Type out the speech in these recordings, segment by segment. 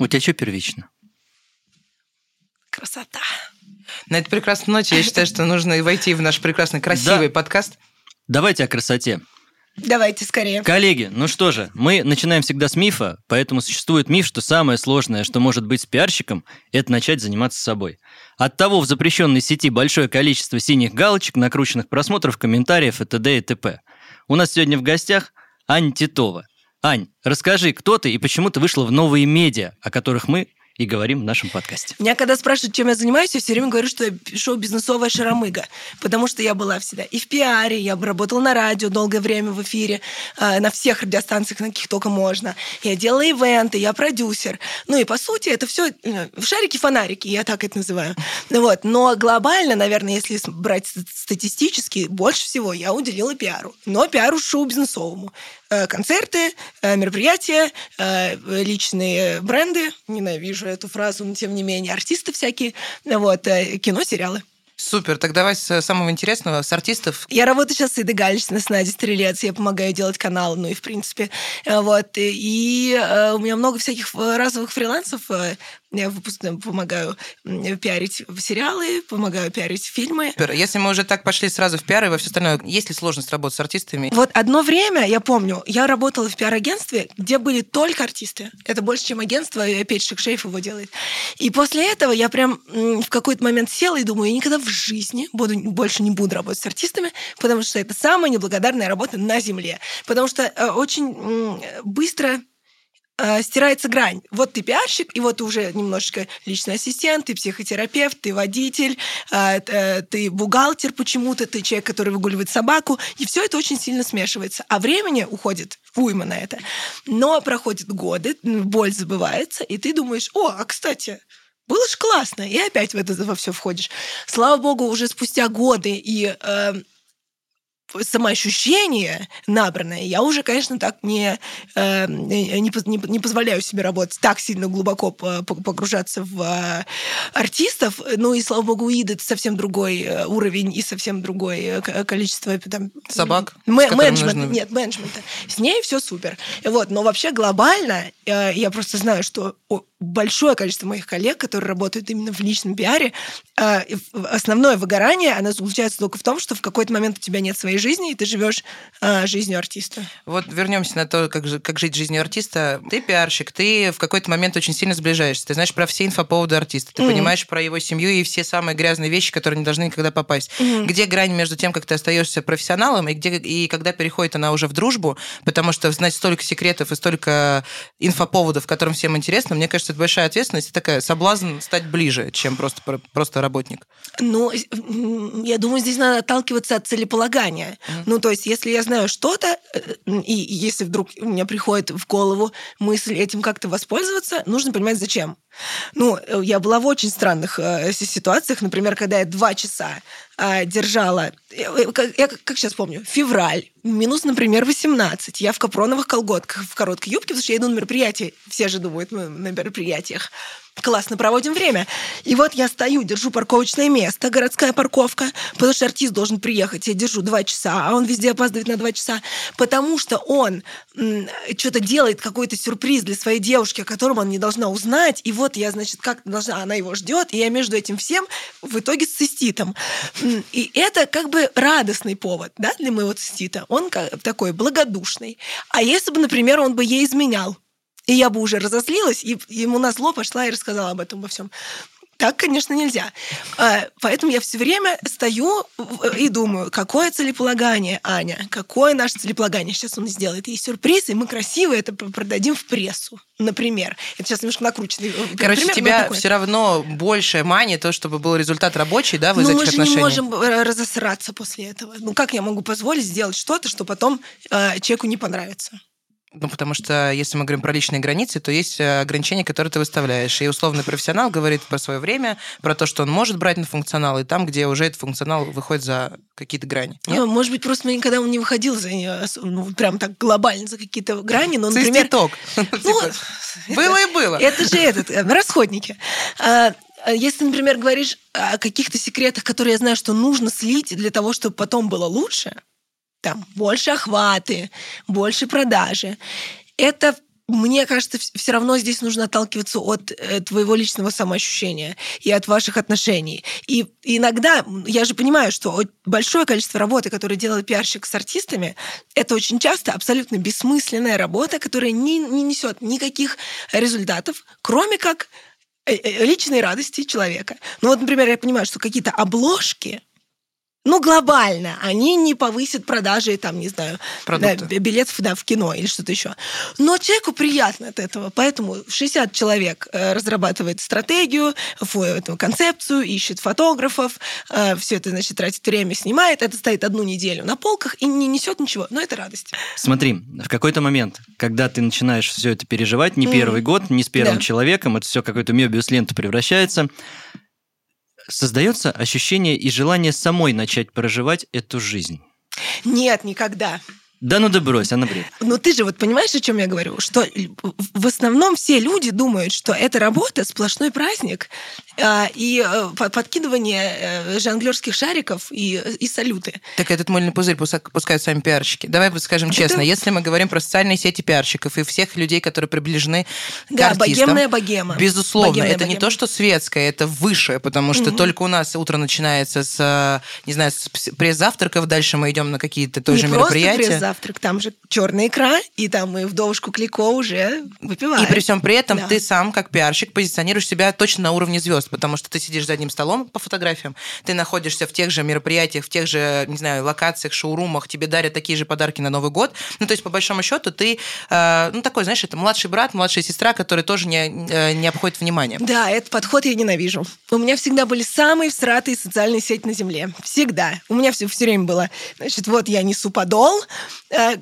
У тебя что первично? Красота. На этой прекрасной ноте я считаю, что нужно войти в наш прекрасный, красивый Да. подкаст. Давайте о красоте. Давайте скорее. Коллеги, ну что же, мы начинаем всегда с мифа, поэтому существует миф, что самое сложное, что может быть с пиарщиком, это начать заниматься собой. Оттого в запрещенной сети большое количество синих галочек, накрученных просмотров, комментариев и т.д. и т.п. У нас сегодня в гостях Аня Титова. Ань, расскажи, кто ты и почему ты вышла в новые медиа, о которых мы и говорим в нашем подкасте. Меня когда спрашивают, чем я занимаюсь, я все время говорю, что я шоу-бизнесовая шаромыга, потому что я была всегда и в пиаре, я работала на радио долгое время в эфире, э, на всех радиостанциях, на каких только можно. Я делала ивенты, я продюсер. Ну и по сути это все шарики-фонарики, я так это называю. Вот. Но глобально, наверное, если брать ст- статистически, больше всего я уделила пиару. Но пиару шоу-бизнесовому. Э, Концерты, э, мероприятия, э, личные бренды. Ненавижу эту фразу, но тем не менее. Артисты всякие. Вот. э, Кино, сериалы. Супер, так давай с самого интересного, с артистов. Я работаю сейчас с Идой Галичной, с Надей Стрелец. Я помогаю делать канал, ну и в принципе. э, Вот. И э, у меня много всяких э, разовых фрилансов. Я выпускаю, помогаю пиарить сериалы, помогаю пиарить фильмы. Если мы уже так пошли сразу в пиар и во все остальное, есть ли сложность работать с артистами? Вот одно время, я помню, я работала в пиар-агентстве, где были только артисты. Это больше, чем агентство, и опять Шекшеев его делает. И после этого я прям в какой-то момент села и думаю, я никогда в жизни буду, больше не буду работать с артистами, потому что это самая неблагодарная работа на Земле. Потому что э, очень быстро э, стирается грань. Вот ты пиарщик, и вот ты уже немножечко личный ассистент, ты психотерапевт, ты водитель, э, э, ты бухгалтер почему-то, ты человек, который выгуливает собаку, и все это очень сильно смешивается. А времени уходит уйма на это. Но проходят годы, боль забывается, и ты думаешь, о, а кстати, было ж классно, и опять в это во все входишь. Слава богу, уже спустя годы и э, самоощущение набранное, я уже, конечно, так не, э, не, не, не позволяю себе работать так сильно глубоко по- по- погружаться в э, артистов. Ну и, слава богу, у Иды это совсем другой э, уровень и совсем другое количество там, Собак, м- менеджмента. нужно- Нет, менеджмента. С ней все супер. Вот, но вообще глобально э, я просто знаю, что большое количество моих коллег, которые работают именно в личном пиаре, в- основное выгорание, оно заключается только в том, что в какой-то момент у тебя нет своей жизни, и ты живешь э, жизнью артиста. Вот вернемся на то, как, как жить жизнью артиста. Ты пиарщик, ты в какой-то момент очень сильно сближаешься. Ты знаешь про все инфоповоды артиста, ты Мгм. понимаешь про его семью и все самые грязные вещи, которые не должны никогда попасть. Мгм. Где грань между тем, как ты остаешься профессионалом, и, где, и когда переходит она уже в дружбу, потому что знать столько секретов и столько инфоповодов, которым всем интересно, мне кажется, это большая ответственность и такая соблазн стать ближе, чем просто, про- просто работник. Ну, я думаю, здесь надо отталкиваться от целеполагания. Ну, то есть, если я знаю что-то, э, и если вдруг у меня приходит в голову мысль этим как-то воспользоваться, нужно понимать, зачем. Ну, э, я была в очень странных э, си- ситуациях, например, когда я два часа э, держала, э, э, я как, как сейчас помню, февраль, минус, например, 18, я в капроновых колготках, в короткой юбке, потому что я иду на мероприятие, все же думают, мы на мероприятиях. Классно проводим время. И вот я стою, держу парковочное место, городская парковка, потому что артист должен приехать. Я держу два часа, а он везде опаздывает на два часа, потому что он что-то делает, какой-то сюрприз для своей девушки, о котором она не должна узнать. И вот я, значит, как должна, она его ждет, и я между этим всем в итоге с циститом. И это как бы радостный повод да, для моего цистита. Он такой благодушный. А если бы, например, он бы ей изменял, и я бы уже разозлилась, и ему на зло пошла и рассказала об этом во всем. Так, конечно, нельзя. А, Поэтому я все время стою и думаю, какое целеполагание, Аня, какое наше целеполагание. Сейчас он сделает ей сюрприз, и мы красиво это продадим в прессу, например. Это сейчас немножко накрученный э, Короче, пример, тебя все равно больше мани то, чтобы был результат рабочий, да, в Ну, из мы этих же не отношений. можем э, разосраться после этого. Ну, как я могу позволить сделать что-то, что потом э, человеку не понравится? Ну, потому что если мы говорим про личные границы, то есть э, ограничения, которые ты выставляешь. И условный профессионал говорит про свое время, про то, что он может брать на функционал, и там, где уже этот функционал выходит за какие-то грани. Нет? Ну, может быть, просто никогда он не выходил за нее, ну, прям так глобально за какие-то грани, но, например... Циститок. Ну, Типа, Было и было. Это же этот, э, расходники. А, а Если, например, говоришь о каких-то секретах, которые я знаю, что нужно слить для того, чтобы потом было лучше, там больше охваты, больше продажи, это мне кажется, все равно здесь нужно отталкиваться от э, твоего личного самоощущения и от ваших отношений. И иногда, я же понимаю, что большое количество работы, которое делает пиарщик с артистами, это очень часто абсолютно бессмысленная работа, которая не, не несет никаких результатов, кроме как э, э, личной радости человека. Ну вот, например, я понимаю, что какие-то обложки, ну, глобально, они не повысят продажи, там, не знаю, да, билетов да, в кино или что-то еще. Но человеку приятно от этого, поэтому 60 человек э, разрабатывает стратегию, эту концепцию, ищет фотографов, э, все это, значит, тратит время, снимает, это стоит одну неделю на полках и не несет ничего, но это радость. Смотри, в какой-то момент, когда ты начинаешь все это переживать, не первый mm. год, не с первым да. человеком, это все какой-то мебиус ленту превращается, создается ощущение и желание самой начать проживать эту жизнь? Нет, никогда. Да ну да брось, она бред. Ну ты же вот понимаешь, о чем я говорю? Что в основном все люди думают, что эта работа сплошной праздник а, и э, подкидывание э, жонглерских шариков и, и салюты. Так этот мыльный пузырь пускают сами пиарщики. Давай скажем честно, Это... если мы говорим про социальные сети пиарщиков и всех людей, которые приближены к да, артистам, богемная богема. Безусловно, богемная это богема. не то, что светское, это высшее, потому что угу. только у нас утро начинается с, не знаю, с пресс-завтраков, дальше мы идем на какие-то тоже мероприятия завтрак, там же черная икра, и там мы вдовушку Клико уже выпиваем. И при всем при этом да. ты сам, как пиарщик, позиционируешь себя точно на уровне звезд, потому что ты сидишь за одним столом по фотографиям, ты находишься в тех же мероприятиях, в тех же, не знаю, локациях, шоурумах, тебе дарят такие же подарки на Новый год. Ну, то есть, по большому счету, ты, э, ну, такой, знаешь, это младший брат, младшая сестра, которые тоже не, э, не обходят внимания. Да, этот подход я ненавижу. У меня всегда были самые всратые социальные сети на Земле. Всегда. У меня все, все время было, значит, вот я несу подол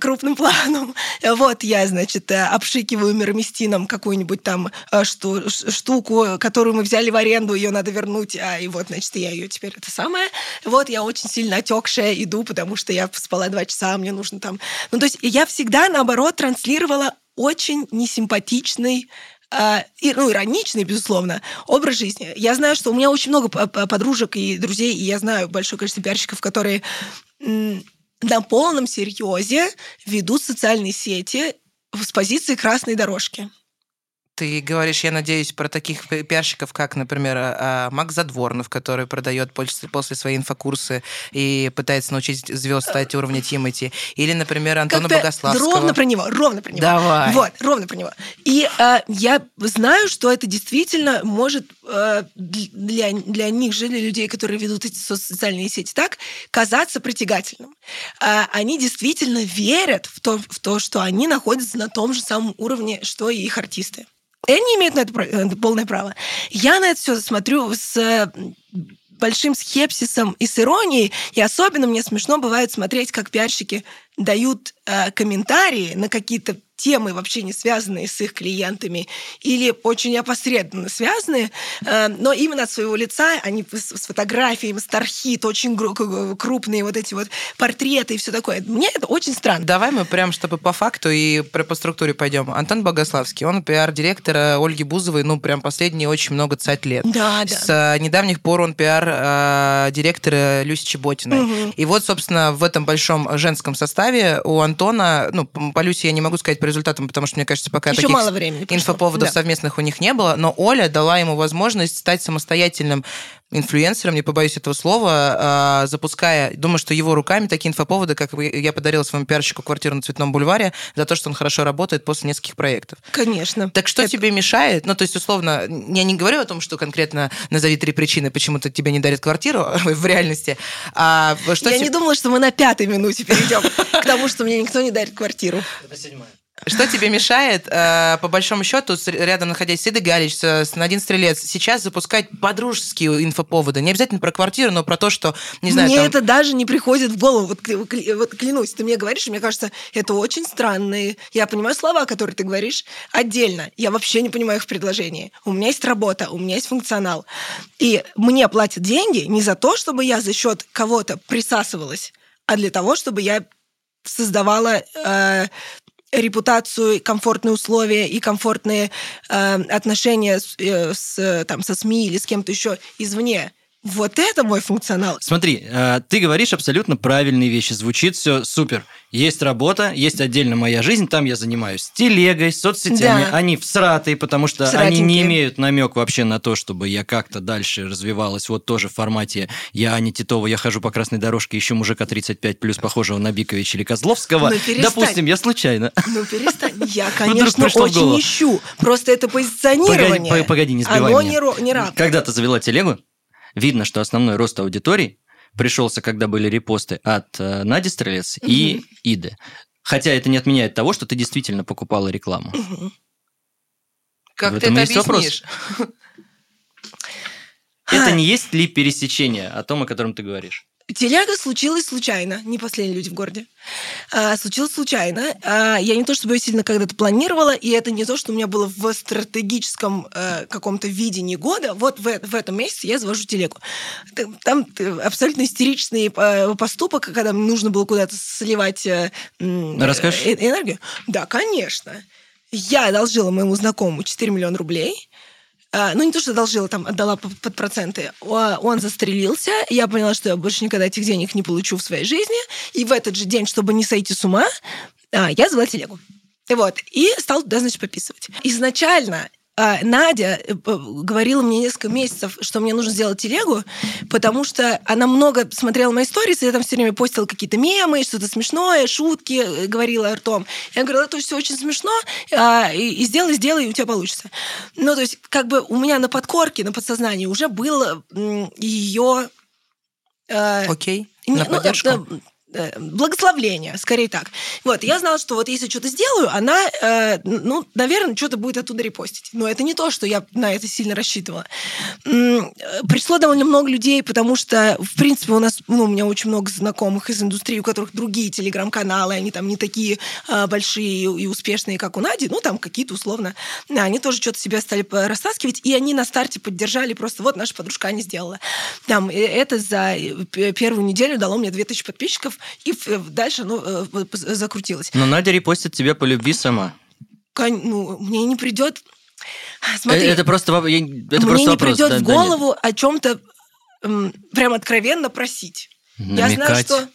крупным планом. Вот я, значит, э, обшикиваю мироместином какую-нибудь там э, шту, штуку, которую мы взяли в аренду, ее надо вернуть, а и вот, значит, я ее теперь это самое. Вот я очень сильно отекшая иду, потому что я спала два часа, мне нужно там... Ну, то есть я всегда, наоборот, транслировала очень несимпатичный и, ну, ироничный, безусловно, образ жизни. Я знаю, что у меня очень много подружек и друзей, и я знаю большое количество пиарщиков, которые на полном серьезе ведут социальные сети с позиции красной дорожки. Ты говоришь, я надеюсь, про таких пиарщиков, как, например, а, а, Макс Задворнов, который продает после, свои инфокурсы и пытается научить звезд стать уровня Тимати. Или, например, Антона как Богославского. Ровно про него, ровно про него. Давай. Вот, ровно про него. И э, я знаю, что это действительно может э, для, для них же, для людей, которые ведут эти социальные сети так, казаться притягательным. Э, они действительно верят в то, в то, что они находятся на том же самом уровне, что и их артисты. И они имеют на это э, полное право. Я на это все смотрю с большим скепсисом и с иронией, и особенно мне смешно бывает смотреть, как пиарщики дают э, комментарии на какие-то темы, вообще не связанные с их клиентами, или очень опосредованно связанные, э, но именно от своего лица, они с фотографиями, стархит, очень крупные вот эти вот портреты и все такое. Мне это очень странно. Давай мы прям, чтобы по факту и по структуре пойдем. Антон Богославский, он пиар-директор Ольги Бузовой, ну, прям последние очень много цать лет. Да, да. С э, недавних пор он пиар-директор Люси Чеботиной. Угу. И вот, собственно, в этом большом женском составе у Антона, ну, по Люси я не могу сказать результатам, потому что, мне кажется, пока Еще таких мало времени инфоповодов да. совместных у них не было. Но Оля дала ему возможность стать самостоятельным инфлюенсером, не побоюсь этого слова, а, запуская, думаю, что его руками такие инфоповоды, как я подарила своему пиарщику квартиру на Цветном бульваре, за то, что он хорошо работает после нескольких проектов. Конечно. Так что Это... тебе мешает? Ну, то есть, условно, я не говорю о том, что конкретно назови три причины, почему то тебе не дарят квартиру в реальности. А что я не думала, что мы на пятой минуте перейдем к тому, что мне никто не дарит квартиру. Это седьмая. Что тебе мешает, э, по большому счету, рядом находясь Сиды Галич, с Надин Стрелец, сейчас запускать подружеские инфоповоды? Не обязательно про квартиру, но про то, что, не знаю... Мне там... это даже не приходит в голову. Вот, вот клянусь, ты мне говоришь, и мне кажется, это очень странные. Я понимаю слова, которые ты говоришь, отдельно. Я вообще не понимаю их в предложении. У меня есть работа, у меня есть функционал. И мне платят деньги не за то, чтобы я за счет кого-то присасывалась, а для того, чтобы я создавала э, репутацию, комфортные условия и комфортные э, отношения с, э, с, там, со СМИ или с кем-то еще извне. Вот это мой функционал. Смотри, э, ты говоришь абсолютно правильные вещи, звучит все супер. Есть работа, есть отдельно моя жизнь, там я занимаюсь телегой, соцсетями. Да. Они всратые, потому что они не имеют намек вообще на то, чтобы я как-то дальше развивалась. Вот тоже в формате я Аня Титова, я хожу по красной дорожке, ищу мужика 35 плюс, похожего на Биковича или Козловского. Ну. Допустим, я случайно. Ну, перестань. Я, конечно, очень ищу. Просто это позиционирование. Погоди, погоди, не сбивай Оно меня. не, не. Когда ты завела телегу, видно, что основной рост аудитории пришелся, когда были репосты от э, Нади Стрелец и Иды. Хотя это не отменяет того, что ты действительно покупала рекламу. Мгм. Как В ты это вопрос. объяснишь? Это не есть ли пересечение о том, о котором ты говоришь? Телега случилась случайно, не последние люди в городе. А, случилось случайно. А, я не то чтобы ее сильно когда-то планировала, и это не то, что у меня было в стратегическом э, каком-то видении года. Вот в, э- в этом месяце я завожу телегу. Там э, абсолютно истеричный э, поступок, когда нужно было куда-то сливать э, Расскажешь? э, энергию. Да, конечно. Я одолжила моему знакомому 4 миллиона рублей. А, ну, не то, что одолжила, там, отдала по- под проценты. Он застрелился. Я поняла, что я больше никогда этих денег не получу в своей жизни. И в этот же день, чтобы не сойти с ума, а, я завела телегу. Вот. И стал туда, значит, пописывать. Изначально Надя э, говорила мне несколько месяцев, что мне нужно сделать телегу, потому что она много смотрела мои истории, и я там все время постила какие-то мемы, что-то смешное, шутки, э, говорила ртом. Я говорила, это все очень смешно, а, и, и сделай, сделай, и у тебя получится. Ну, то есть, как бы у меня на подкорке, на подсознании уже было ее... э, Окей, не, на ну, поддержку. э, благословление, скорее так. Вот, я знала, что вот если что-то сделаю, она, э, ну, наверное, что-то будет оттуда репостить. Но это не то, что я на это сильно рассчитывала. Э, Пришло довольно много людей, потому что, в принципе, у нас, ну, у меня очень много знакомых из индустрии, у которых другие телеграм-каналы, они там не такие э, большие и успешные, как у Нади, ну, там какие-то условно. Они тоже что-то себя стали растаскивать, и они на старте поддержали просто, вот наша подружка не сделала. Там, э, это за э, первую неделю дало мне 2000 подписчиков, и э, дальше, ну, закрутилось. Но Надя репостит тебя по любви сама. Ну, мне не придет... Смотри, Э, это просто, это мне просто не вопрос. придет да, в да, нет. голову о чем-то прям откровенно просить. Я знаю, Намекать. что...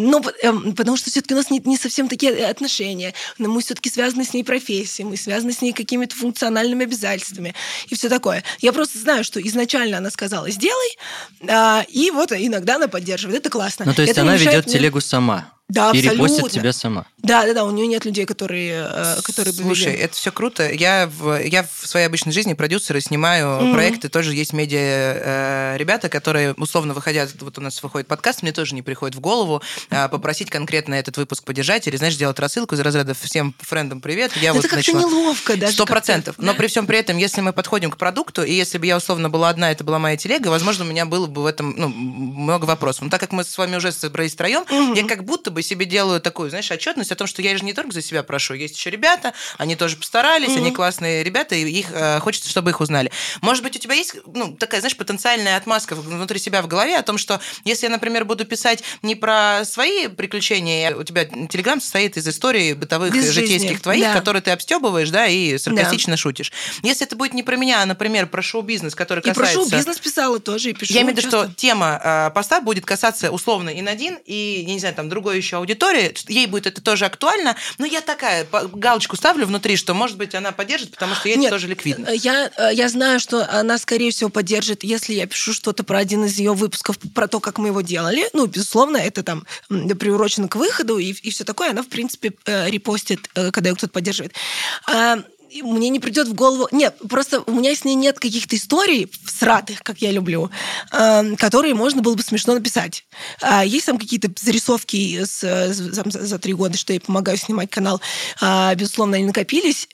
Ну, потому что все-таки у нас не, не совсем такие отношения. Но мы все-таки связаны с ней профессией, мы связаны с ней какими-то функциональными обязательствами и все такое. Я просто знаю, что изначально она сказала «сделай», а, и вот иногда она поддерживает. Это классно. Ну, то есть Это она ведет мне- телегу сама. Да, и репостит абсолютно. тебя сама. Да, да, да, у нее нет людей, которые, э, которые бы Слушай, вели. это все круто. Я в, я в своей обычной жизни продюсер и снимаю Мгм. проекты. Тоже есть медиа э, ребята, которые условно выходя, вот у нас выходит подкаст, мне тоже не приходит в голову э, попросить конкретно этот выпуск поддержать или, знаешь, сделать рассылку из разряда всем френдам привет. Я это вот как-то начала... неловко даже. Сто процентов. Но Да. при всем при этом, если мы подходим к продукту, и если бы я условно была одна, это была моя телега, возможно, у меня было бы в этом ну, много вопросов. Но так как мы с вами уже собрались втроем, Мгм. я как будто бы себе делаю такую, знаешь, отчетность о том, что я же не только за себя прошу, есть еще ребята, они тоже постарались, Мгм. они классные ребята, и их э, хочется, чтобы их узнали. Может быть, у тебя есть, ну, такая, знаешь, потенциальная отмазка внутри себя в голове о том, что если я, например, буду писать не про свои приключения, у тебя телеграм состоит из историй бытовых, жизни, житейских твоих, да. которые ты обстебываешь, да, и саркастично шутишь. Если это будет не про меня, а, например, про шоу-бизнес, который И касается... прошу, бизнес писала тоже, и пишу. Я имею в виду, что тема э, поста будет касаться условно и Надин, и, я не знаю, там, другой еще аудитории. Ей будет это тоже актуально. Но я такая галочку ставлю внутри, что, может быть, она поддержит, потому что ей это тоже ликвидно. э, Я, э, я знаю, что она, скорее всего, поддержит, если я пишу что-то про один из ее выпусков, про то, как мы его делали. Ну, безусловно, это там приурочено к выходу и, и все такое. Она, в принципе, э, репостит, когда ее кто-то поддерживает. Мне не придет в голову... Нет, просто у меня с ней нет каких-то историй сратых, как я люблю, э, которые можно было бы смешно написать. А есть там какие-то зарисовки с, э, там за, три года, что я помогаю снимать канал. А, безусловно, они накопились.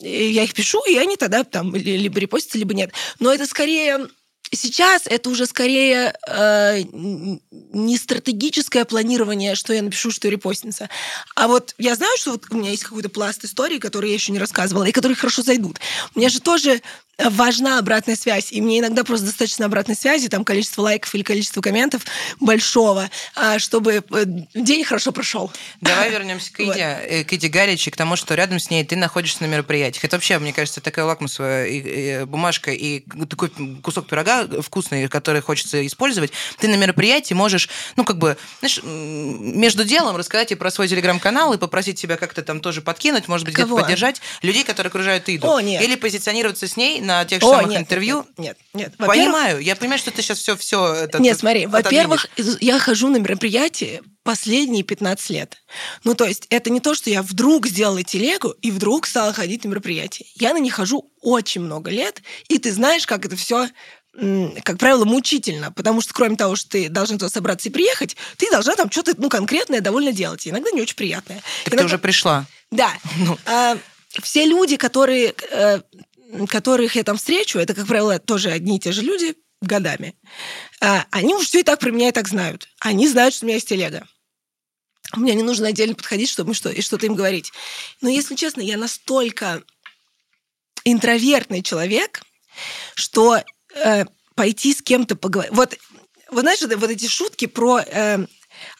И я их пишу, и они тогда там ли- либо репостятся, либо нет. Но это скорее... Сейчас это уже скорее э, не стратегическое планирование, что я напишу, что репостница. А вот я знаю, что вот у меня есть какой-то пласт историй, которые я еще не рассказывала, и которые хорошо зайдут. У меня же тоже важна обратная связь. И мне иногда просто достаточно обратной связи, там количество лайков или количество комментов большого, а, чтобы э, день хорошо прошел. Давай вернемся к Иде, Вот. э, к Иде Галич и к тому, что рядом с ней ты находишься на мероприятиях. Это вообще, мне кажется, такая лакмусовая и- и бумажка и такой кусок пирога вкусный, который хочется использовать. Ты на мероприятии можешь, ну, как бы, знаешь, между делом рассказать и про свой телеграм-канал и попросить себя как-то там тоже подкинуть, может быть, где-то поддержать людей, которые окружают Иду. О, нет. Или позиционироваться с ней на тех же О, самых нет, интервью. Нет, нет. нет. Понимаю, я понимаю, что ты сейчас все, все Нет, смотри, во-первых, я хожу на мероприятия последние 15 лет. Ну, то есть это не то, что я вдруг сделала телегу и вдруг стала ходить на мероприятия. Я на них хожу очень много лет, и ты знаешь, как это все как правило, мучительно, потому что кроме того, что ты должна туда собраться и приехать, ты должна там что-то ну, конкретное довольно делать, и иногда не очень приятное. Так ты Иногда- уже пришла. Да. Ну. А, все люди, которые, э, которых я там встречу, это, как правило, тоже одни и те же люди годами. А, они уже все и так про меня и так знают. Они знают, что у меня есть телега. Мне не нужно отдельно подходить, чтобы что, и что-то им говорить. Но, если честно, я настолько интровертный человек, что э, пойти с кем-то поговорить... Вот, вот знаешь, вот, эти шутки про э,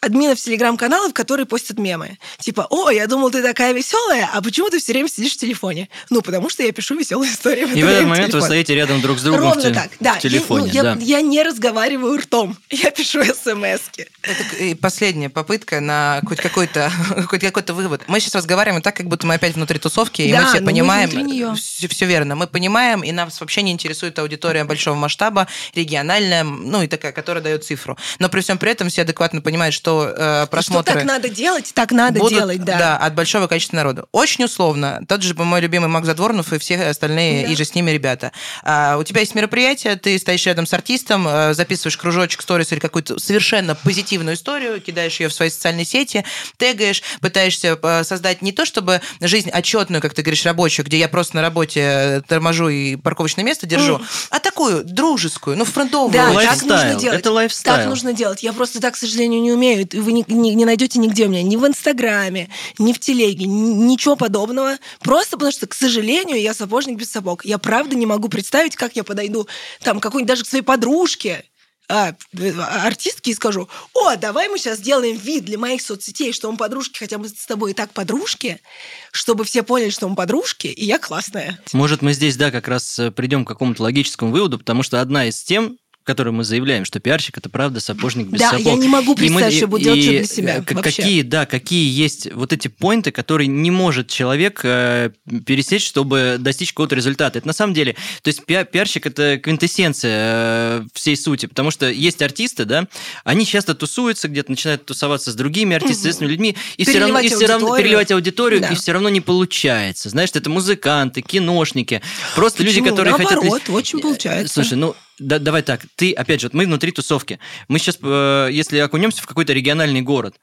админов телеграм-каналов, которые постят мемы. Типа, о, я думал, ты такая веселая, а почему ты все время сидишь в телефоне? Ну, потому что я пишу веселые истории. И в этот момент вы стоите рядом друг с другом в, Ровно те- так, да. в телефоне. Я, ну, я- да. я не разговариваю ртом, я пишу смс-ки. Это и последняя попытка на хоть какой-то хоть какой-то вывод. Мы сейчас разговариваем так, как будто мы опять внутри тусовки, и Да, мы все но мы понимаем. внутри неё. Все, верно. Мы понимаем, и нас вообще не интересует аудитория большого масштаба, региональная, ну и такая, которая дает цифру. Но при всем при этом все адекватно понимают, что э, Что просмотры... так надо делать, так надо будут, делать, да. от большого количества народа. Очень условно. Тот же мой любимый Мак Задворнов и все остальные, Да. и же с ними ребята. А, у тебя есть мероприятие, ты стоишь рядом с артистом, э, записываешь кружочек, сторис или какую-то совершенно позитивную историю, кидаешь ее в свои социальные сети, тегаешь, пытаешься э, создать не то, чтобы жизнь отчетную, как ты говоришь, рабочую, где я просто на работе э, торможу и парковочное место держу, а такую дружескую, ну, фронтовую. Да, Lifestyle. так нужно делать. Это lifestyle. Так нужно делать. Я просто так, к сожалению, не умею. И Вы не, не- не найдете нигде у меня, ни в Инстаграме, ни в Телеге, ни- ничего подобного. Просто потому что, к сожалению, я сапожник без сапог. Я правда не могу представить, как я подойду там какой-нибудь даже к своей подружке, а, э, артистке и скажу, о, давай мы сейчас сделаем вид для моих соцсетей, что мы подружки, хотя мы с тобой и так подружки, чтобы все поняли, что мы подружки, и я классная. Может, мы здесь, да, как раз э, придем к какому-то логическому выводу, потому что одна из тем, которую мы заявляем, что пиарщик это правда сапожник без Да, сапог. я не могу И мы- представить, что буду делать для себя э, к- вообще. Какие, да, какие есть вот эти поинты, которые не может человек э, пересечь, чтобы достичь какого-то результата. Это на самом деле, то есть пиа- пиарщик это квинтэссенция э, всей сути, потому что есть артисты, да, они часто тусуются где-то, начинают тусоваться с другими артистами, с людьми, и все равно, и Переливать все равно аудиторию. переливать аудиторию, Да. и все равно не получается. Знаешь, это музыканты, киношники, просто люди, Почему? которые хотят... Наоборот, очень получается. Слушай, ну да- давай так, ты, опять же, вот мы внутри тусовки. Мы сейчас, э, если окунемся в какой-то региональный город,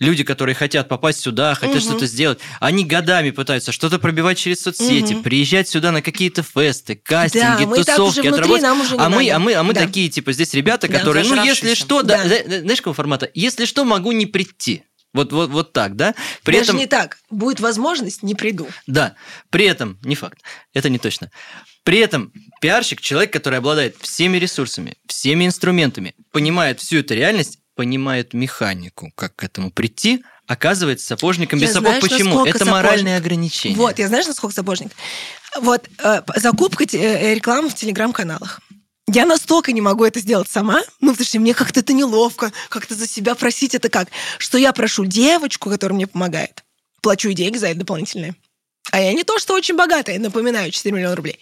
люди, которые хотят попасть сюда, хотят Мгм. что-то сделать, они годами пытаются что-то пробивать через соцсети, Мгм. приезжать сюда на какие-то фесты, Да, кастинги, мы так тусовки, внутри, отработать. нам уже а мы, а мы, а мы Да. такие, типа, здесь ребята, Да. которые, ну, если что, да, Да. зна- знаешь, какого формата? Если что, могу не прийти. Вот, вот, вот так, да? При Даже этом, не так. Будет возможность, не приду. да, при этом, не факт, это не точно. При этом пиарщик, человек, который обладает всеми ресурсами, всеми инструментами, понимает всю эту реальность, понимает механику, как к этому прийти, оказывается сапожником Я без сапог. знаешь, Почему? Это сапожник. моральное ограничение. Вот, я знаешь, насколько сапожник? Вот, э, закупка те- э, рекламы в телеграм-каналах. Я настолько не могу это сделать сама, ну, потому что мне как-то это неловко, как-то за себя просить это как, что я прошу девочку, которая мне помогает, плачу ей деньги за это дополнительные. А я не то, что очень богатая, напоминаю, 4 миллиона рублей.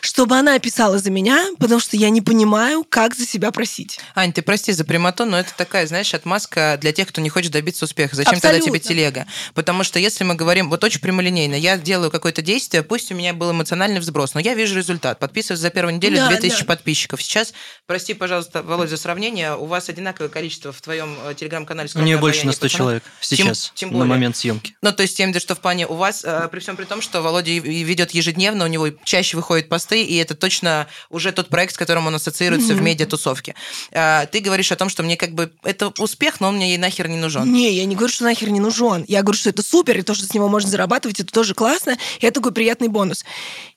Чтобы она писала за меня, потому что я не понимаю, как за себя просить. Ань, ты прости за прямоту, но это такая, знаешь, отмазка для тех, кто не хочет добиться успеха. Зачем тогда тебе Абсолютно. телега? Потому что если мы говорим, вот очень прямолинейно, я делаю какое-то действие, пусть у меня был эмоциональный взброс, но я вижу результат. Подписываюсь за первую неделю Да, 2000 да. подписчиков. Сейчас, прости, пожалуйста, Володь, за сравнение, у вас одинаковое количество в твоем э, телеграм-канале. У нее «Скромное больше на обаяние 100 пацана». человек Тем- сейчас, тем на более. момент съемки. Ну, то есть, я имею в виду, что в плане у вас, э, при всем при том, что Володя и- ведет ежедневно, у него чаще выходят посты, и это точно уже тот проект, с которым он ассоциируется в медиатусовке. Э, Ты говоришь о том, что мне как бы это успех, но он мне и нахер не нужен. Не, я не говорю, что нахер не нужен. Я говорю, что это супер, и то, что с него можно зарабатывать, это тоже классно, и это такой приятный бонус.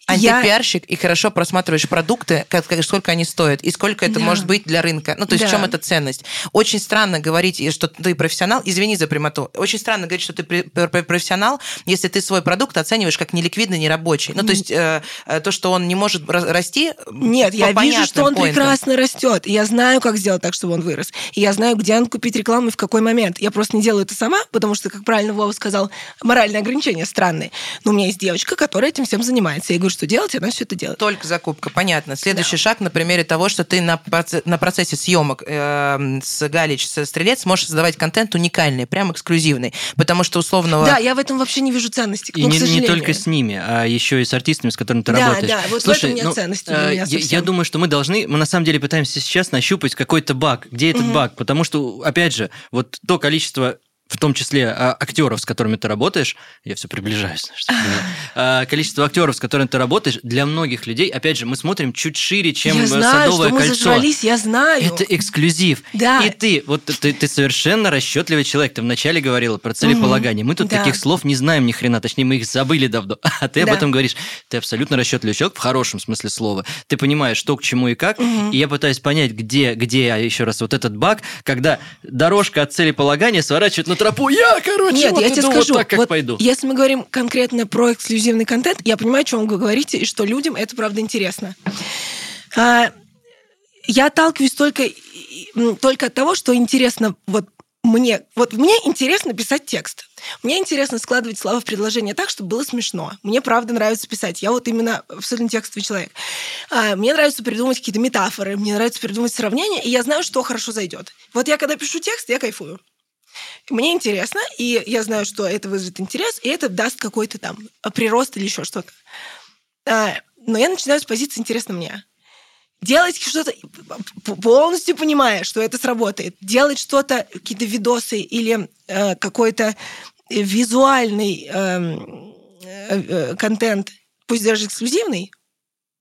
Я- антипиарщик и хорошо просматриваешь продукты, как, как- сколько они стоят и сколько это Да. может быть для рынка. Ну, то есть в Да. чем эта ценность. Очень странно говорить, что ты профессионал, извини за прямоту, очень странно говорить, что ты профессионал, если ты свой продукт оцениваешь как неликвидный, нерабочий. Ну, то есть э, э, то, что он не может ра- расти Нет, я вижу, что он поинтам. прекрасно растет. И я знаю, как сделать так, чтобы он вырос. И я знаю, где он купить рекламу и в какой момент. Я просто не делаю это сама, потому что, как правильно Вова сказал, моральные ограничения странные. Но у меня есть девочка, которая этим всем занимается. Я говорю, что делать, и она все это делает. Только закупка, понятно. Следующий шаг на примере того, что ты на, на процессе съемок э, с Галич, со Стрелец можешь создавать контент уникальный, прям эксклюзивный. Потому что условного... Да, я в этом вообще не вижу ценности. И ну, к не, не только с ними, а еще и с артистами, с которыми ты Да, работаешь. да, вот в Слушай, этом нет ну, ценности для э, меня я, я думаю, что мы должны, мы на самом деле пытаемся сейчас нащупать какой-то баг. Где этот баг? Потому что, опять же, вот то количество в том числе а, актеров, с которыми ты работаешь, я все приближаюсь, а, количество актеров, с которыми ты работаешь, для многих людей, опять же, мы смотрим чуть шире, чем я э, знаю, садовое что мы зажрались, я знаю. Это эксклюзив. Да. И ты, вот ты, ты совершенно расчетливый человек. Ты вначале говорила про целеполагание. Мы тут Да. таких слов не знаем ни хрена, точнее, мы их забыли давно. А ты об Да. этом говоришь. Ты абсолютно расчетливый человек в хорошем смысле слова. Ты понимаешь, что к чему и как. И я пытаюсь понять, где, где, а еще раз, вот этот баг, когда дорожка от целеполагания сворачивает на тропу. Я, короче, Нет, вот я тебе вот скажу, так, как вот пойду. если мы говорим конкретно про эксклюзивный контент, я понимаю, о чем вы говорите, и что людям это правда интересно. А, я отталкиваюсь только, только от того, что интересно вот мне. Вот мне интересно писать текст. Мне интересно складывать слова в предложение так, чтобы было смешно. Мне правда нравится писать. Я вот именно абсолютно текстовый человек. А, Мне нравится придумать какие-то метафоры, мне нравится придумать сравнения, и я знаю, что хорошо зайдет. Вот я когда пишу текст, я кайфую. Мне интересно, и я знаю, что это вызовет интерес, и это даст какой-то там прирост или еще что-то. А, Но я начинаю с позиции «интересно мне». Делать что-то, полностью понимая, что это сработает. Делать что-то, какие-то видосы или э, какой-то визуальный эм, э, э, контент, пусть даже эксклюзивный,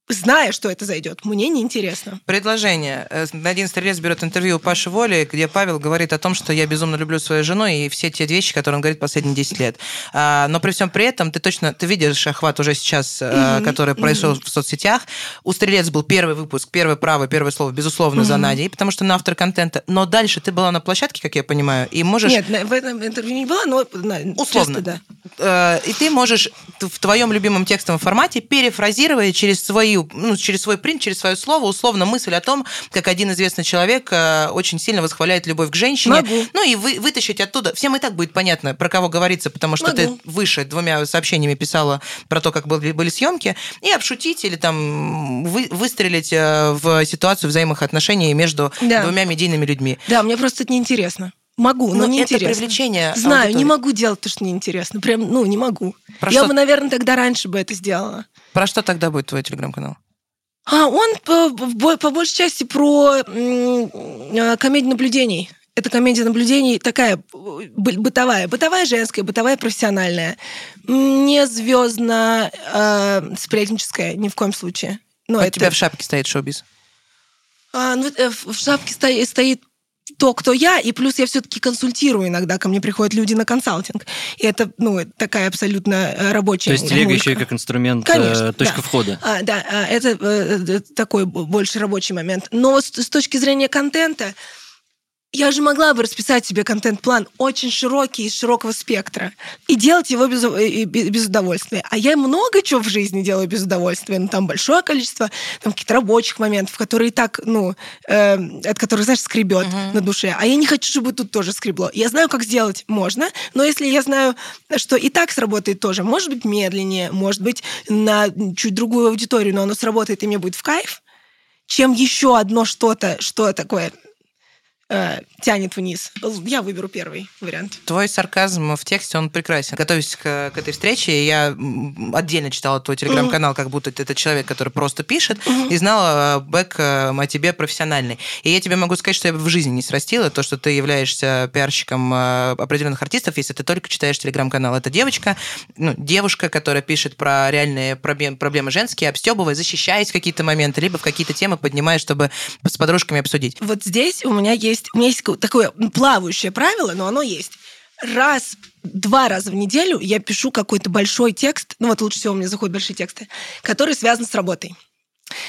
зная, что это зайдет, мне неинтересно. Предложение. Э, Один стрелец берет интервью у Паши Воли, где Павел говорит о том, что я безумно люблю свою жену и все те вещи, которые он говорит последние 10 лет. А, Но при всем при этом ты точно ты видишь охват уже сейчас, Мгм, который произошел в соцсетях. У стрелец был первый выпуск, первое право, первое слово, безусловно, за Мгм. Надей, потому что она автор контента. Но дальше ты была на площадке, как я понимаю, и можешь... Нет, на- в этом интервью не было, но на- Условно. часто да. Э, и ты можешь в твоем любимом текстовом формате перефразировать через свою, ну, через свой принт, через свое слово, условно мысль о том, как один известный человек э, очень сильно восхваляет любовь к женщине. Могу. Ну и вы, вытащить оттуда. Всем и так будет понятно, про кого говорится, потому что Могу. ты выше двумя сообщениями писала про то, как были, были съемки, и обшутить или там вы- выстрелить э, в ситуацию взаимоотношений между Да. двумя медийными людьми. Да, мне просто это неинтересно. Могу, но, Но это неинтересно. привлечение Знаю, аудитории. не могу делать то, что неинтересно. Прям, ну, не могу. Про Я что- бы, наверное, тогда раньше бы это сделала. Про что тогда будет твой телеграм-канал? А он по, по- по большей части про э, комедию наблюдений. Это комедия наблюдений такая э, бы- бытовая. Бытовая женская, бытовая профессиональная. Не звездно сплетническая ни в коем случае. Ну, У это- тебя в шапке стоит шоу-биз. А, ну, э, в в шапке стоит, стоит то, кто я, и плюс я все-таки консультирую иногда, ко мне приходят люди на консалтинг. И это, ну, такая абсолютно э, рабочая То есть телега еще и как инструмент, э, Конечно, точка да. входа. А, да, а, это э, э, такой больше рабочий момент. Но с, с точки зрения контента, я же могла бы расписать себе контент-план очень широкий, из широкого спектра, и делать его без, э, без удовольствия. А я много чего в жизни делаю без удовольствия. Ну, там большое количество там, каких-то рабочих моментов, которые и так, ну, э, от которых, знаешь, скребет на душе. А я не хочу, чтобы тут тоже скребло. Я знаю, как сделать можно, но если я знаю, что и так сработает тоже, может быть, медленнее, может быть, на чуть другую аудиторию, но оно сработает, и мне будет в кайф, чем еще одно что-то, что такое э, тянет вниз. Я выберу первый вариант. Твой сарказм в тексте, он прекрасен. Готовясь к, к этой встрече, я отдельно читала твой телеграм-канал, как будто это человек, который просто пишет, и знала э, бэк э, о тебе профессиональный. И я тебе могу сказать, что я бы в жизни не срастила то, что ты являешься пиарщиком э, определенных артистов, если ты только читаешь телеграм-канал. Это девочка, ну, девушка, которая пишет про реальные проблем- проблемы женские, обстебывая, защищаясь в какие-то моменты, либо в какие-то темы поднимая, чтобы с подружками обсудить. Вот здесь у меня есть, у меня есть такое плавающее правило, но оно есть. раз, два раза в неделю я пишу какой-то большой текст, ну вот лучше всего у меня заходят большие тексты, который связан с работой.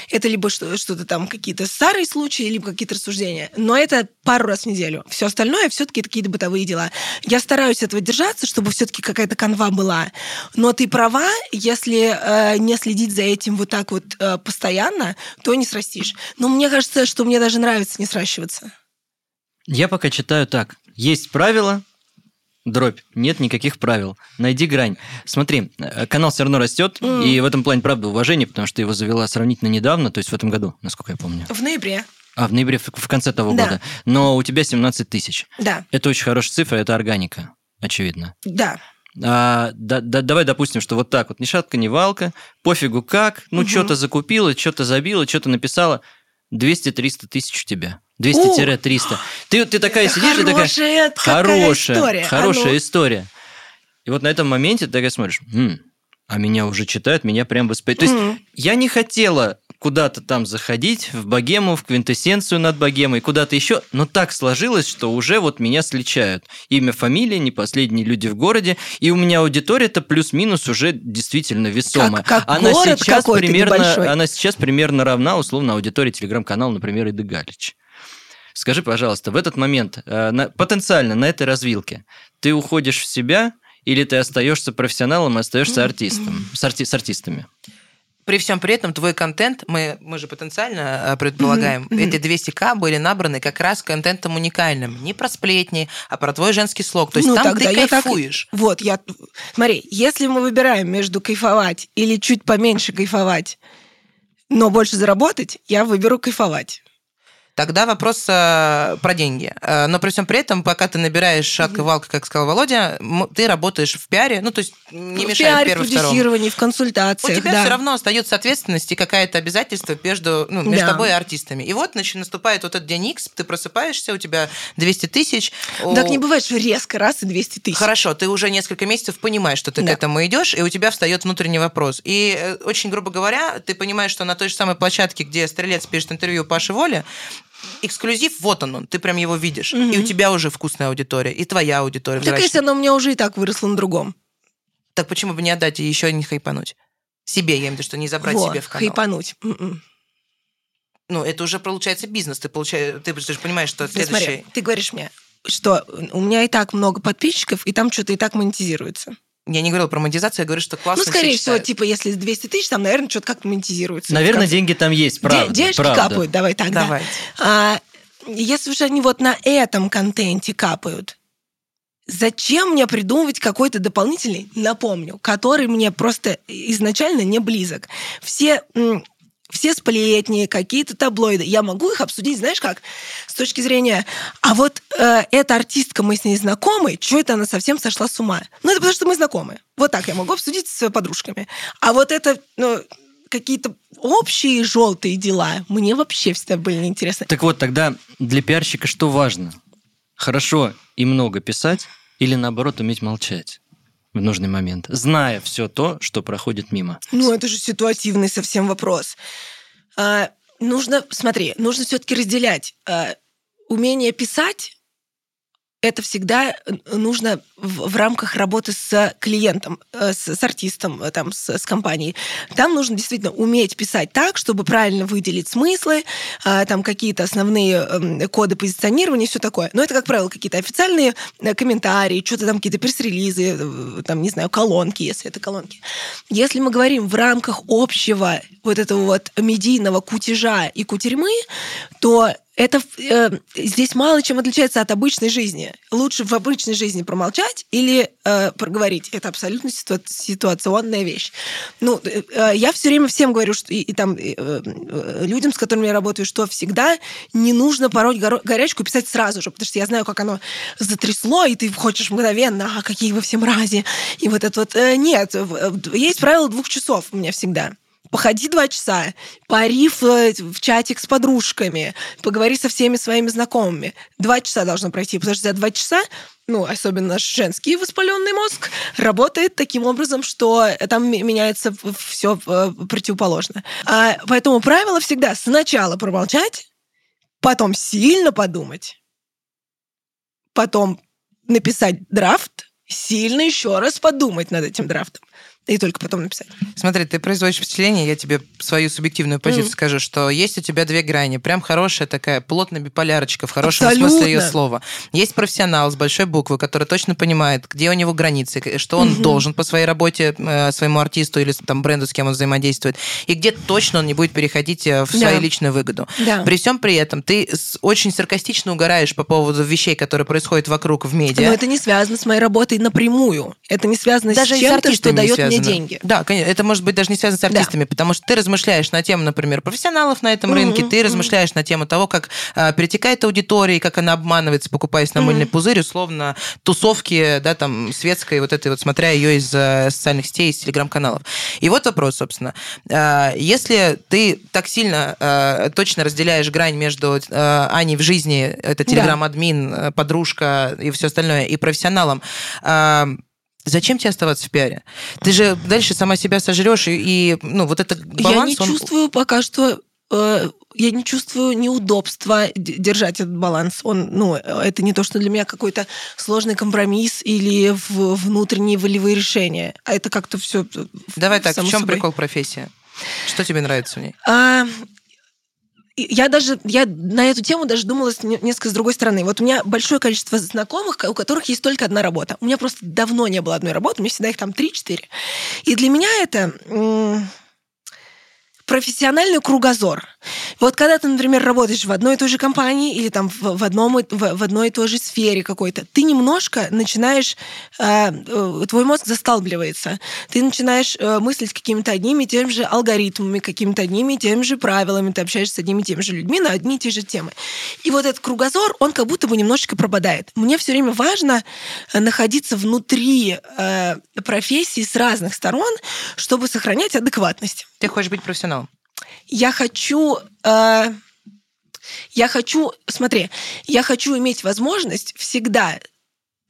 Это либо что-то там, какие-то старые случаи, либо какие-то рассуждения. Но это пару раз в неделю. Все остальное все-таки какие-то бытовые дела. Я стараюсь этого держаться, чтобы все-таки какая-то канва была. Но ты права, если э, не следить за этим вот так вот э, постоянно, то не срастишь. Но мне кажется, что мне даже нравится не сращиваться. Я пока читаю так. Есть правила, дробь. Нет никаких правил. Найди грань. Смотри, э, канал все равно растет, mm. и в этом плане, правда, уважение, потому что его завела сравнительно недавно, то есть в этом году, насколько я помню. В ноябре. А, в ноябре, в конце того да. года. Но у тебя 17 тысяч. Да. Это очень хорошая цифра, это органика, очевидно. Да. А, да, да, давай допустим, что вот так вот, ни шатка, ни валка, пофигу как, ну, угу. что-то закупила, что-то забила, что-то написала, 200-300 тысяч у тебя. 200-300. Ты, ты такая сидишь и такая... Хорошая, история. хорошая Оно... история. И вот на этом моменте ты такая смотришь, М, а меня уже читают, меня прям воспитывают. То есть я не хотела куда-то там заходить, в богему, в квинтэссенцию над богемой, куда-то еще, но так сложилось, что уже вот меня сличают. Имя, фамилия, не последние люди в городе, и у меня аудитория-то плюс-минус уже действительно весомая. Как, как она город сейчас примерно, она сейчас примерно равна условно аудитории телеграм-канала, например, Иды Галич. Скажи, пожалуйста, в этот момент э, на, потенциально на этой развилке ты уходишь в себя или ты остаешься профессионалом и остаешься артистом, с, арти, с артистами? при всем при этом твой контент, мы, мы же потенциально э, предполагаем, mm-hmm. эти 200к были набраны как раз контентом уникальным. Не про сплетни, а про твой женский слог. То есть ну, там ты кайфуешь. Так... Вот, я... Смотри, если мы выбираем между кайфовать или чуть поменьше кайфовать, но больше заработать, я выберу кайфовать. Тогда вопрос э, про деньги. Э, но при всем при этом, пока ты набираешь шатка валка, как сказал Володя, ты работаешь в пиаре, ну то есть не в мешает пиаре, первый, в продюсировании, в консультациях. У тебя да. все равно остается ответственность и какая-то обязательство между, ну, между да. тобой и артистами. И вот значит, наступает вот этот день X, ты просыпаешься, у тебя 200 тысяч. Так у... не бывает, что резко раз и 200 тысяч. Хорошо, ты уже несколько месяцев понимаешь, что ты да. к этому идешь, и у тебя встает внутренний вопрос. И э, очень грубо говоря, ты понимаешь, что на той же самой площадке, где Стрелец пишет интервью Паши Воли, эксклюзив, вот он, он, ты прям его видишь. Угу. И у тебя уже вкусная аудитория, и твоя аудитория. Так если она у меня уже и так выросла на другом. Так почему бы не отдать и еще не хайпануть? Себе, я имею в виду, что не забрать вот, себе в канал. хайпануть. М-м. Ну, это уже получается бизнес. Ты, получаешь, ты, ты же понимаешь, что следующий... Смотри, ты говоришь мне, что у меня и так много подписчиков, и там что-то и так монетизируется. Я не говорила про монетизацию, я говорю, что классно Ну, скорее всего, типа, если 200 тысяч, там, наверное, что-то как-то монетизируется. Наверное, деньги там есть, правда. Денежки правда. капают, давай так, Давайте. да. А, если уже они вот на этом контенте капают, зачем мне придумывать какой-то дополнительный, напомню, который мне просто изначально не близок. Все все сплетни, какие-то таблоиды. Я могу их обсудить, знаешь как? С точки зрения, а вот э, эта артистка, мы с ней знакомы, что это она совсем сошла с ума? Ну, это потому что мы знакомы. Вот так я могу обсудить с подружками. А вот это, ну, какие-то общие желтые дела мне вообще всегда были неинтересны. Так вот, тогда для пиарщика что важно? Хорошо и много писать или, наоборот, уметь молчать? В нужный момент, зная все то, что проходит мимо. Ну, это же ситуативный совсем вопрос. А, нужно, смотри, нужно все-таки разделять а, умение писать это всегда э, нужно в, в рамках работы с клиентом, э, с, с артистом, э, там, с, с компанией. Там нужно действительно уметь писать так, чтобы правильно выделить смыслы, а, там какие-то основные эм, коды позиционирования, все такое. Но это, как правило, какие-то официальные комментарии, что-то там какие-то пресс-релизы, там, не знаю, колонки, если это колонки. Если мы говорим в рамках общего вот этого вот медийного кутежа и кутерьмы, то это э, здесь мало чем отличается от обычной жизни. Лучше в обычной жизни промолчать или э, проговорить. Это абсолютно ситу- ситуационная вещь. Ну, э, э, я все время всем говорю, что и, и там э, э, людям, с которыми я работаю, что всегда не нужно пороть горо- горячку писать сразу же, потому что я знаю, как оно затрясло, и ты хочешь мгновенно, а какие вы все мрази. И вот это вот... Э, нет, есть правило двух часов у меня всегда походи два часа, пари в, в чатик с подружками, поговори со всеми своими знакомыми. Два часа должно пройти, потому что за два часа ну, особенно наш женский воспаленный мозг, работает таким образом, что там меняется все э, противоположно. А, поэтому правило всегда сначала промолчать, потом сильно подумать, потом написать драфт, сильно еще раз подумать над этим драфтом и только потом написать. Смотри, ты производишь впечатление, я тебе свою субъективную позицию mm. скажу, что есть у тебя две грани, прям хорошая такая плотная биполярочка в хорошем Абсолютно. смысле ее слова. Есть профессионал с большой буквы, который точно понимает, где у него границы, что он mm-hmm. должен по своей работе э, своему артисту или там бренду, с кем он взаимодействует, и где точно он не будет переходить э, в да. свою личную выгоду. Да. При всем при этом ты очень саркастично угораешь по поводу вещей, которые происходят вокруг в медиа. Но это не связано с моей работой напрямую. Это не связано Даже с чем-то, что дает мне связано. деньги. Да, конечно. Это может быть даже не связано с артистами, да. потому что ты размышляешь на тему, например, профессионалов на этом mm-hmm. рынке, ты размышляешь на тему того, как э, перетекает аудитория, как она обманывается, покупаясь на mm-hmm. мыльный пузырь, условно, тусовки, да, там, светской, вот этой вот, смотря ее из э, социальных сетей, из телеграм-каналов. И вот вопрос, собственно. Э, если ты так сильно э, точно разделяешь грань между э, Аней в жизни, это телеграм-админ, да. подружка и все остальное, и профессионалом, э, Зачем тебе оставаться в пиаре? Ты же дальше сама себя сожрешь, и, и ну, вот этот баланс... Я не он... чувствую пока что э, я не чувствую неудобства держать этот баланс. Он, ну, это не то, что для меня какой-то сложный компромисс или внутренние волевые решения, а это как-то все. Давай так, в чем собой. прикол профессии? Что тебе нравится в ней? А, я даже, я на эту тему даже думала с, несколько с другой стороны. Вот у меня большое количество знакомых, у которых есть только одна работа. У меня просто давно не было одной работы, у меня всегда их там 3-4. И для меня это профессиональный кругозор. Вот когда ты, например, работаешь в одной и той же компании или там в, одном, в, одной и той же сфере какой-то, ты немножко начинаешь, э, э, твой мозг засталбливается. Ты начинаешь э, мыслить какими-то одними и теми же алгоритмами, какими-то одними и теми же правилами, ты общаешься с одними и теми же людьми на одни и те же темы. И вот этот кругозор, он как будто бы немножечко пропадает. Мне все время важно находиться внутри профессии с разных сторон, чтобы сохранять адекватность. Ты хочешь быть профессионалом? Я хочу... Э, я хочу... Смотри, я хочу иметь возможность всегда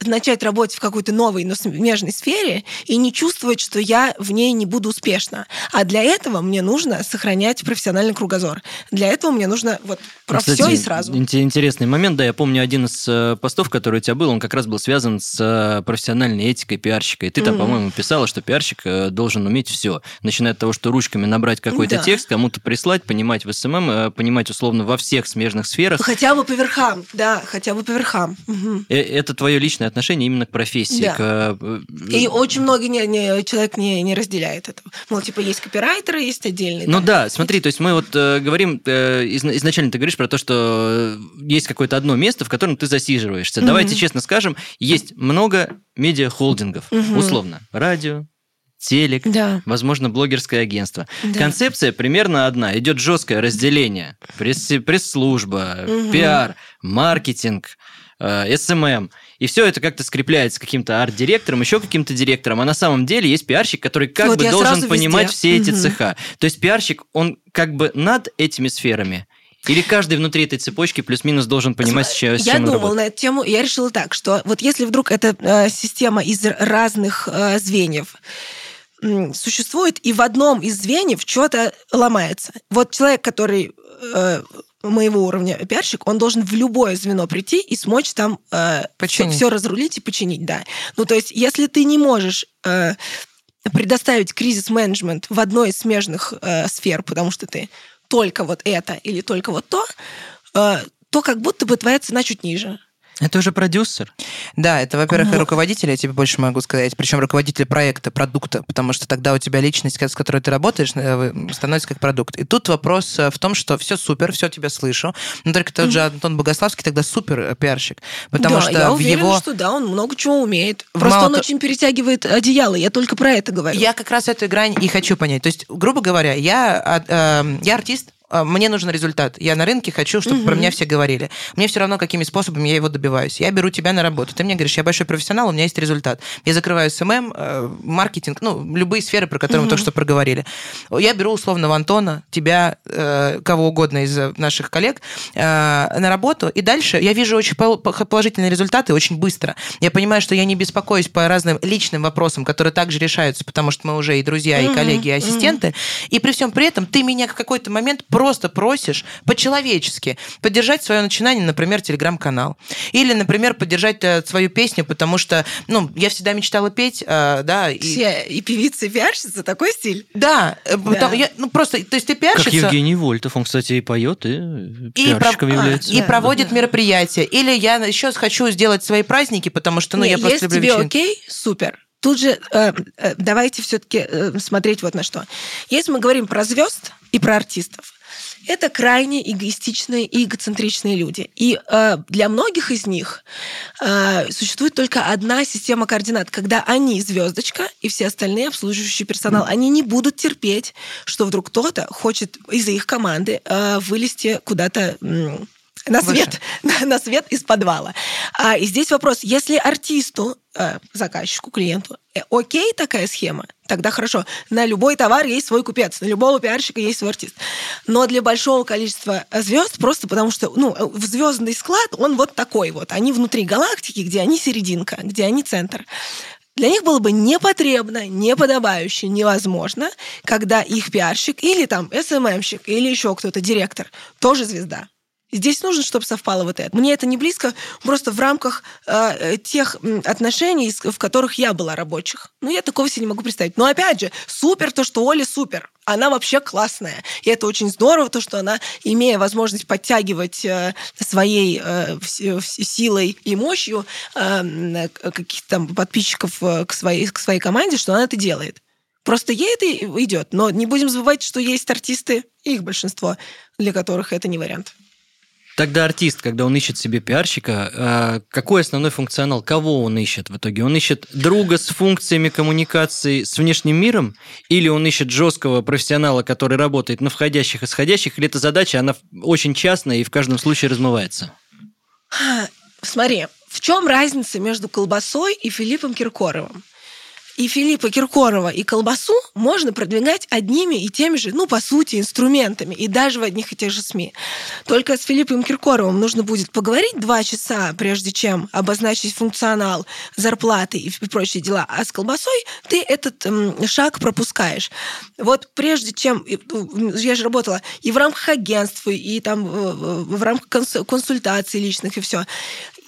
начать работать в какой-то новой, но смежной сфере и не чувствовать, что я в ней не буду успешна. А для этого мне нужно сохранять профессиональный кругозор. Для этого мне нужно вот про Кстати, все и сразу. Интересный момент, да, я помню один из э, постов, который у тебя был, он как раз был связан с э, профессиональной этикой пиарщика. И ты там, mm-hmm. по-моему, писала, что пиарщик э, должен уметь все, начиная от того, что ручками набрать какой-то да. текст, кому-то прислать, понимать в SMM, понимать условно во всех смежных сферах. Хотя бы по верхам, да, хотя бы по верхам. Угу. Это твое личное отношение именно к профессии. Да. К... Э, и очень много не, не, человек не, не разделяет это. Мол, типа, есть копирайтеры, есть отдельные. Ну да, да смотри, то есть мы вот э, говорим, э, изначально ты говоришь про то, что есть какое-то одно место, в котором ты засиживаешься. Mm-hmm. Давайте честно скажем, есть много медиахолдингов, mm-hmm. условно, радио, телек, да. возможно, блогерское агентство. Да. Концепция примерно одна. Идет жесткое разделение. Пресс- пресс-служба, угу. пиар, маркетинг, э, SMM. И все это как-то скрепляется каким-то арт-директором, еще каким-то директором. А на самом деле есть пиарщик, который как вот бы должен понимать везде. все эти угу. цеха. То есть пиарщик, он как бы над этими сферами. Или каждый внутри этой цепочки плюс-минус должен понимать, с чем Я думала на эту тему, я решила так, что вот если вдруг эта э, система из разных э, звеньев, существует, и в одном из звеньев что-то ломается. Вот человек, который э, моего уровня пиарщик, он должен в любое звено прийти и смочь там э, все разрулить и починить, да. Ну, то есть, если ты не можешь э, предоставить кризис-менеджмент в одной из смежных э, сфер, потому что ты только вот это или только вот то, э, то как будто бы твоя цена чуть ниже. Это уже продюсер. Да, это, во-первых, и руководитель, я тебе больше могу сказать. Причем руководитель проекта, продукта, потому что тогда у тебя личность, с которой ты работаешь, э, становится как продукт. И тут вопрос э, в том, что все супер, все тебя слышу, но только тот же Антон Богославский тогда супер э, пиарщик. Потому да, что я уверена, его... что да, он много чего умеет. Просто Мало он то... очень перетягивает одеяло, я только про это говорю. Я как раз эту грань и хочу понять. То есть, грубо говоря, я, я артист, а, мне нужен результат. Я на рынке хочу, чтобы угу. про меня все говорили. Мне все равно, какими способами я его добиваюсь. Я беру тебя на работу. Ты мне говоришь, я большой профессионал, у меня есть результат. Я закрываю SMM, э, маркетинг, ну, любые сферы, про которые угу. мы только что проговорили. Я беру условного Антона, тебя, э, кого угодно из наших коллег э, на работу, и дальше я вижу очень положительные результаты очень быстро. Я понимаю, что я не беспокоюсь по разным личным вопросам, которые также решаются, потому что мы уже и друзья, и коллеги, и ассистенты. И при всем при этом ты меня в какой-то момент просто просишь по-человечески поддержать свое начинание, например, телеграм-канал. Или, например, поддержать э, свою песню, потому что, ну, я всегда мечтала петь, э, да. И... Все, и певицы, и пиарщицы, такой стиль. Да, э, потому- я- ну просто, то есть ты пиарщица... Как Евгений Вольтов, он, кстати, и поет, и и, пиарщиком пров- является. и Да, проводит да. мероприятия. Или я еще хочу сделать свои праздники, потому что, ну, Не, я просто если люблю тебе вечеринки. окей, супер. Тут же э, э, давайте все-таки смотреть вот на что. Если мы говорим про звезд и про артистов, это крайне эгоистичные и эгоцентричные люди. И э, для многих из них э, существует только одна система координат, когда они звездочка и все остальные обслуживающий персонал, они не будут терпеть, что вдруг кто-то хочет из их команды э, вылезти куда-то на свет, на, на свет из подвала. А, и здесь вопрос, если артисту, э, заказчику, клиенту, э, окей такая схема, тогда хорошо. На любой товар есть свой купец, на любого пиарщика есть свой артист. Но для большого количества звезд, просто потому что ну, в звездный склад, он вот такой вот. Они внутри галактики, где они серединка, где они центр. Для них было бы непотребно, неподобающе, невозможно, когда их пиарщик или там СММщик или еще кто-то, директор, тоже звезда. Здесь нужно, чтобы совпало вот это. Мне это не близко, просто в рамках э, тех отношений, в которых я была рабочих. Ну, я такого себе не могу представить. Но опять же, супер то, что Оля супер. Она вообще классная. И это очень здорово, то, что она, имея возможность подтягивать э, своей э, силой и мощью э, к- каких-то там подписчиков э, к своей, к своей команде, что она это делает. Просто ей это идет. Но не будем забывать, что есть артисты, их большинство, для которых это не вариант. Тогда артист, когда он ищет себе пиарщика, э, какой основной функционал? Кого он ищет в итоге? Он ищет друга с функциями коммуникации с внешним миром? Или он ищет жесткого профессионала, который работает на входящих и сходящих? Или эта задача, она очень частная и в каждом случае размывается? Смотри, в чем разница между колбасой и Филиппом Киркоровым? И Филиппа Киркорова, и колбасу можно продвигать одними и теми же, ну, по сути, инструментами, и даже в одних и тех же СМИ. Только с Филиппом Киркоровым нужно будет поговорить два часа, прежде чем обозначить функционал, зарплаты и прочие дела. А с колбасой ты этот м, шаг пропускаешь. Вот прежде чем... ну, Я же работала и в рамках агентства, и там э, в рамках конс- консультаций личных, и все.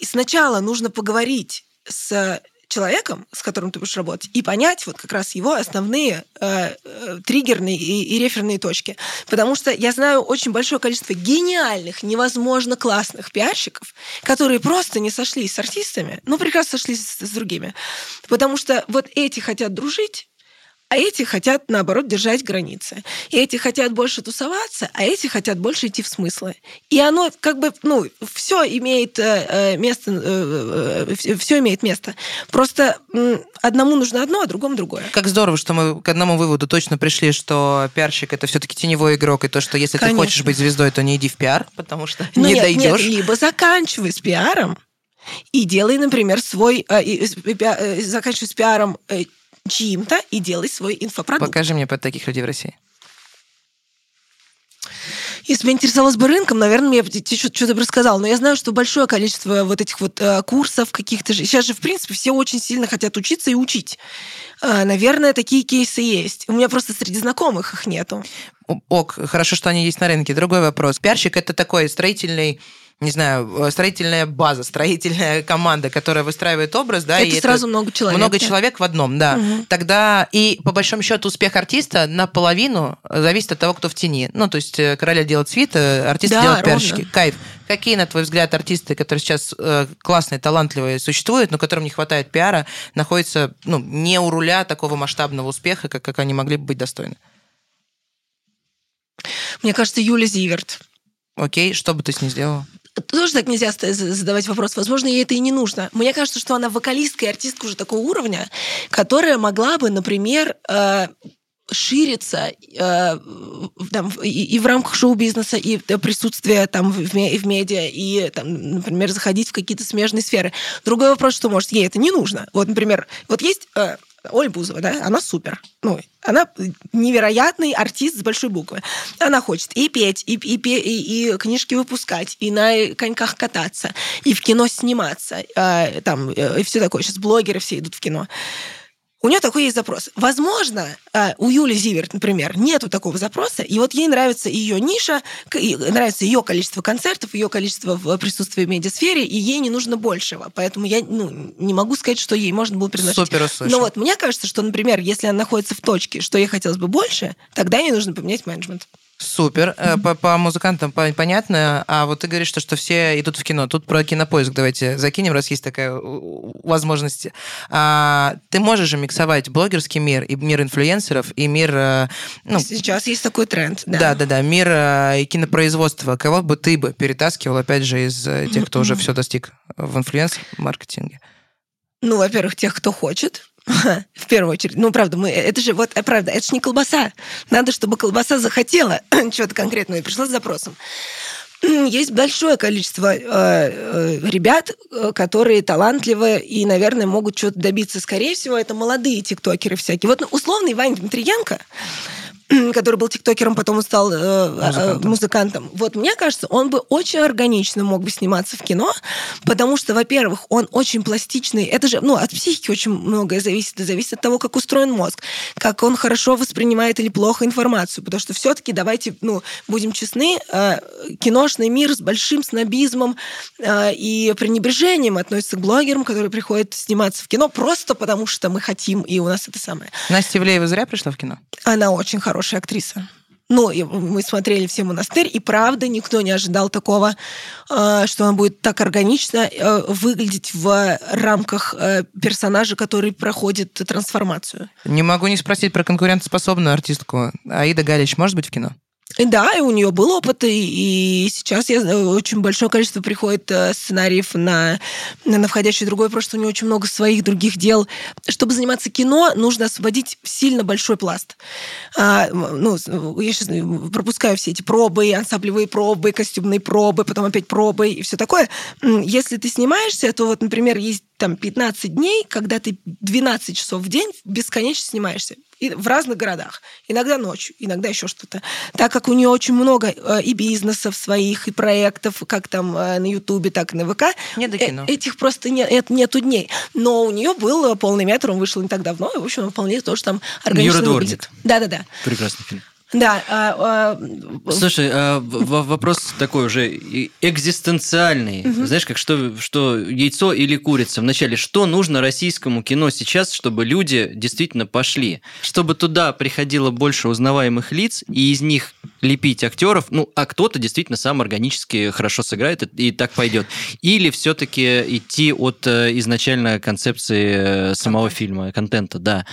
Сначала нужно поговорить с человеком, с которым ты будешь работать, и понять вот как раз его основные э, э, триггерные и, и реферные точки. Потому что я знаю очень большое количество гениальных, невозможно классных пиарщиков, которые просто не сошлись с артистами, но прекрасно сошлись с, с другими. Потому что вот эти хотят дружить, а эти хотят, наоборот, держать границы. И эти хотят больше тусоваться, а эти хотят больше идти в смыслы. И оно как бы, ну, все имеет э, э, место, все имеет место. Просто одному нужно одно, а другому другое. Как здорово, что мы к одному выводу точно пришли, что пиарщик это все-таки теневой игрок, и то, что если Конечно. ты хочешь быть звездой, то не иди в пиар, потому что Ну, не нет, дойдешь. Нет, либо заканчивай с пиаром и делай, например, свой... э, пиа- э, заканчивай с пиаром э, чьим-то и делай свой инфопродукт. Покажи мне под таких людей в России. Если бы интересовалась бы рынком, наверное, я бы тебе что- что-то бы рассказала. Но я знаю, что большое количество вот этих вот э, курсов каких-то же... Сейчас же, в принципе, все очень сильно хотят учиться и учить. А, наверное, такие кейсы есть. У меня просто среди знакомых их нету. Ок, хорошо, что они есть на рынке. Другой вопрос. Пиарщик это такой строительный не знаю, э, строительная база, строительная команда, которая выстраивает образ, да, это и сразу много человек. много да. человек в одном, да. Мгм. Тогда и по большому счету успех артиста наполовину зависит от того, кто в тени. Ну, то есть э, короля делает свит, э, артисты Да, делают ровно. пиарщики. Кайф. Какие, на твой взгляд, артисты, которые сейчас э, классные, талантливые, существуют, но которым не хватает пиара, находятся ну, не у руля такого масштабного успеха, как, как они могли бы быть достойны? Мне кажется, Юля Зиверт. Окей, что бы ты с ней сделала? Тоже так нельзя задавать вопрос. Возможно, ей это и не нужно. Мне кажется, что она вокалистка и артистка уже такого уровня, которая могла бы, например, э, шириться э, там, и, в рамках шоу-бизнеса, и э, присутствия там в, в медиа, и, там, например, заходить в какие-то смежные сферы. Другой вопрос, что, может, ей это не нужно. Вот, например, вот есть Оль Бузова, да, она супер. Ну, она невероятный артист с большой буквы. Она хочет и петь, и, и, и, и книжки выпускать, и на коньках кататься, и в кино сниматься, э, там, э, и все такое. Сейчас блогеры все идут в кино. У нее такой есть запрос. Возможно, э, у Юли Зиверт, например, нету такого запроса, и вот ей нравится ее ниша, нравится ее количество концертов, ее количество в присутствии в медиасфере, и ей не нужно большего. Поэтому я ну, не могу сказать, что ей можно было предложить. Супер услышал. Но вот мне кажется, что, например, если она находится в точке, что ей хотелось бы больше, тогда ей нужно поменять менеджмент. Супер. Э, по, по музыкантам понятно. А вот ты говоришь, что, что все идут в кино. Тут про кинопоиск давайте закинем, раз есть такая возможность. А, ты можешь же миксовать блогерский мир и мир инфлюенсеров, и мир... Э, ну, Сейчас есть такой тренд, да. Да, да, да. Мир э, и кинопроизводства. Кого бы ты бы перетаскивал, опять же, из тех, кто уже все достиг в инфлюенс-маркетинге? Ну, во-первых, тех, кто хочет, в первую очередь. Ну, правда, мы, это же, вот, правда, это же не колбаса. Надо, чтобы колбаса захотела чего-то конкретного и пришла с запросом. Есть большое количество э, э, ребят, э, которые талантливы и, наверное, могут чего-то добиться. Скорее всего, это молодые тиктокеры всякие. Вот условный Ваня Дмитриенко, который был тиктокером, потом стал э, э, музыкантом. музыкантом. Вот мне кажется, он бы очень органично мог бы сниматься в кино, потому что, во-первых, он очень пластичный. Это же, ну, от психики очень многое зависит. Это зависит от того, как устроен мозг, как он хорошо воспринимает или плохо информацию. Потому что все-таки, давайте, ну, будем честны, э, киношный мир с большим снобизмом э, и пренебрежением относится к блогерам, которые приходят сниматься в кино просто потому, что мы хотим, и у нас это самое. Настя Ивлеева зря пришла в кино? Она очень хорошая хорошая актриса. Ну, мы смотрели все «Монастырь», и правда никто не ожидал такого, э, что она будет так органично э, выглядеть в рамках э, персонажа, который проходит трансформацию. Не могу не спросить про конкурентоспособную артистку. Аида Галич может быть в кино? Да, и у нее был опыт, и, сейчас я, очень большое количество приходит э, сценариев на, на входящий другой, потому что у нее очень много своих других дел. Чтобы заниматься кино, нужно освободить сильно большой пласт. А, ну, я сейчас пропускаю все эти пробы, ансамблевые пробы, костюмные пробы, потом опять пробы и все такое. Если ты снимаешься, то вот, например, есть там 15 дней, когда ты 12 часов в день бесконечно снимаешься и в разных городах. Иногда ночью, иногда еще что-то. Так как у нее очень много э, и бизнесов своих, и проектов, как там э, на Ютубе, так и на ВК. Не до кино. Э, этих просто нет, нету дней. Но у нее был полный метр, он вышел не так давно, и, в общем, он вполне тоже там органично Юра Дворник. Да-да-да. Прекрасный фильм. Да. А, а... Слушай, а, вопрос такой уже экзистенциальный. Знаешь, как что, что яйцо или курица? Вначале, что нужно российскому кино сейчас, чтобы люди действительно пошли? Чтобы туда приходило больше узнаваемых лиц, и из них лепить актеров, ну, а кто-то действительно сам органически хорошо сыграет и так пойдет. Или все-таки идти от э, изначально концепции э, самого фильма, контента, да.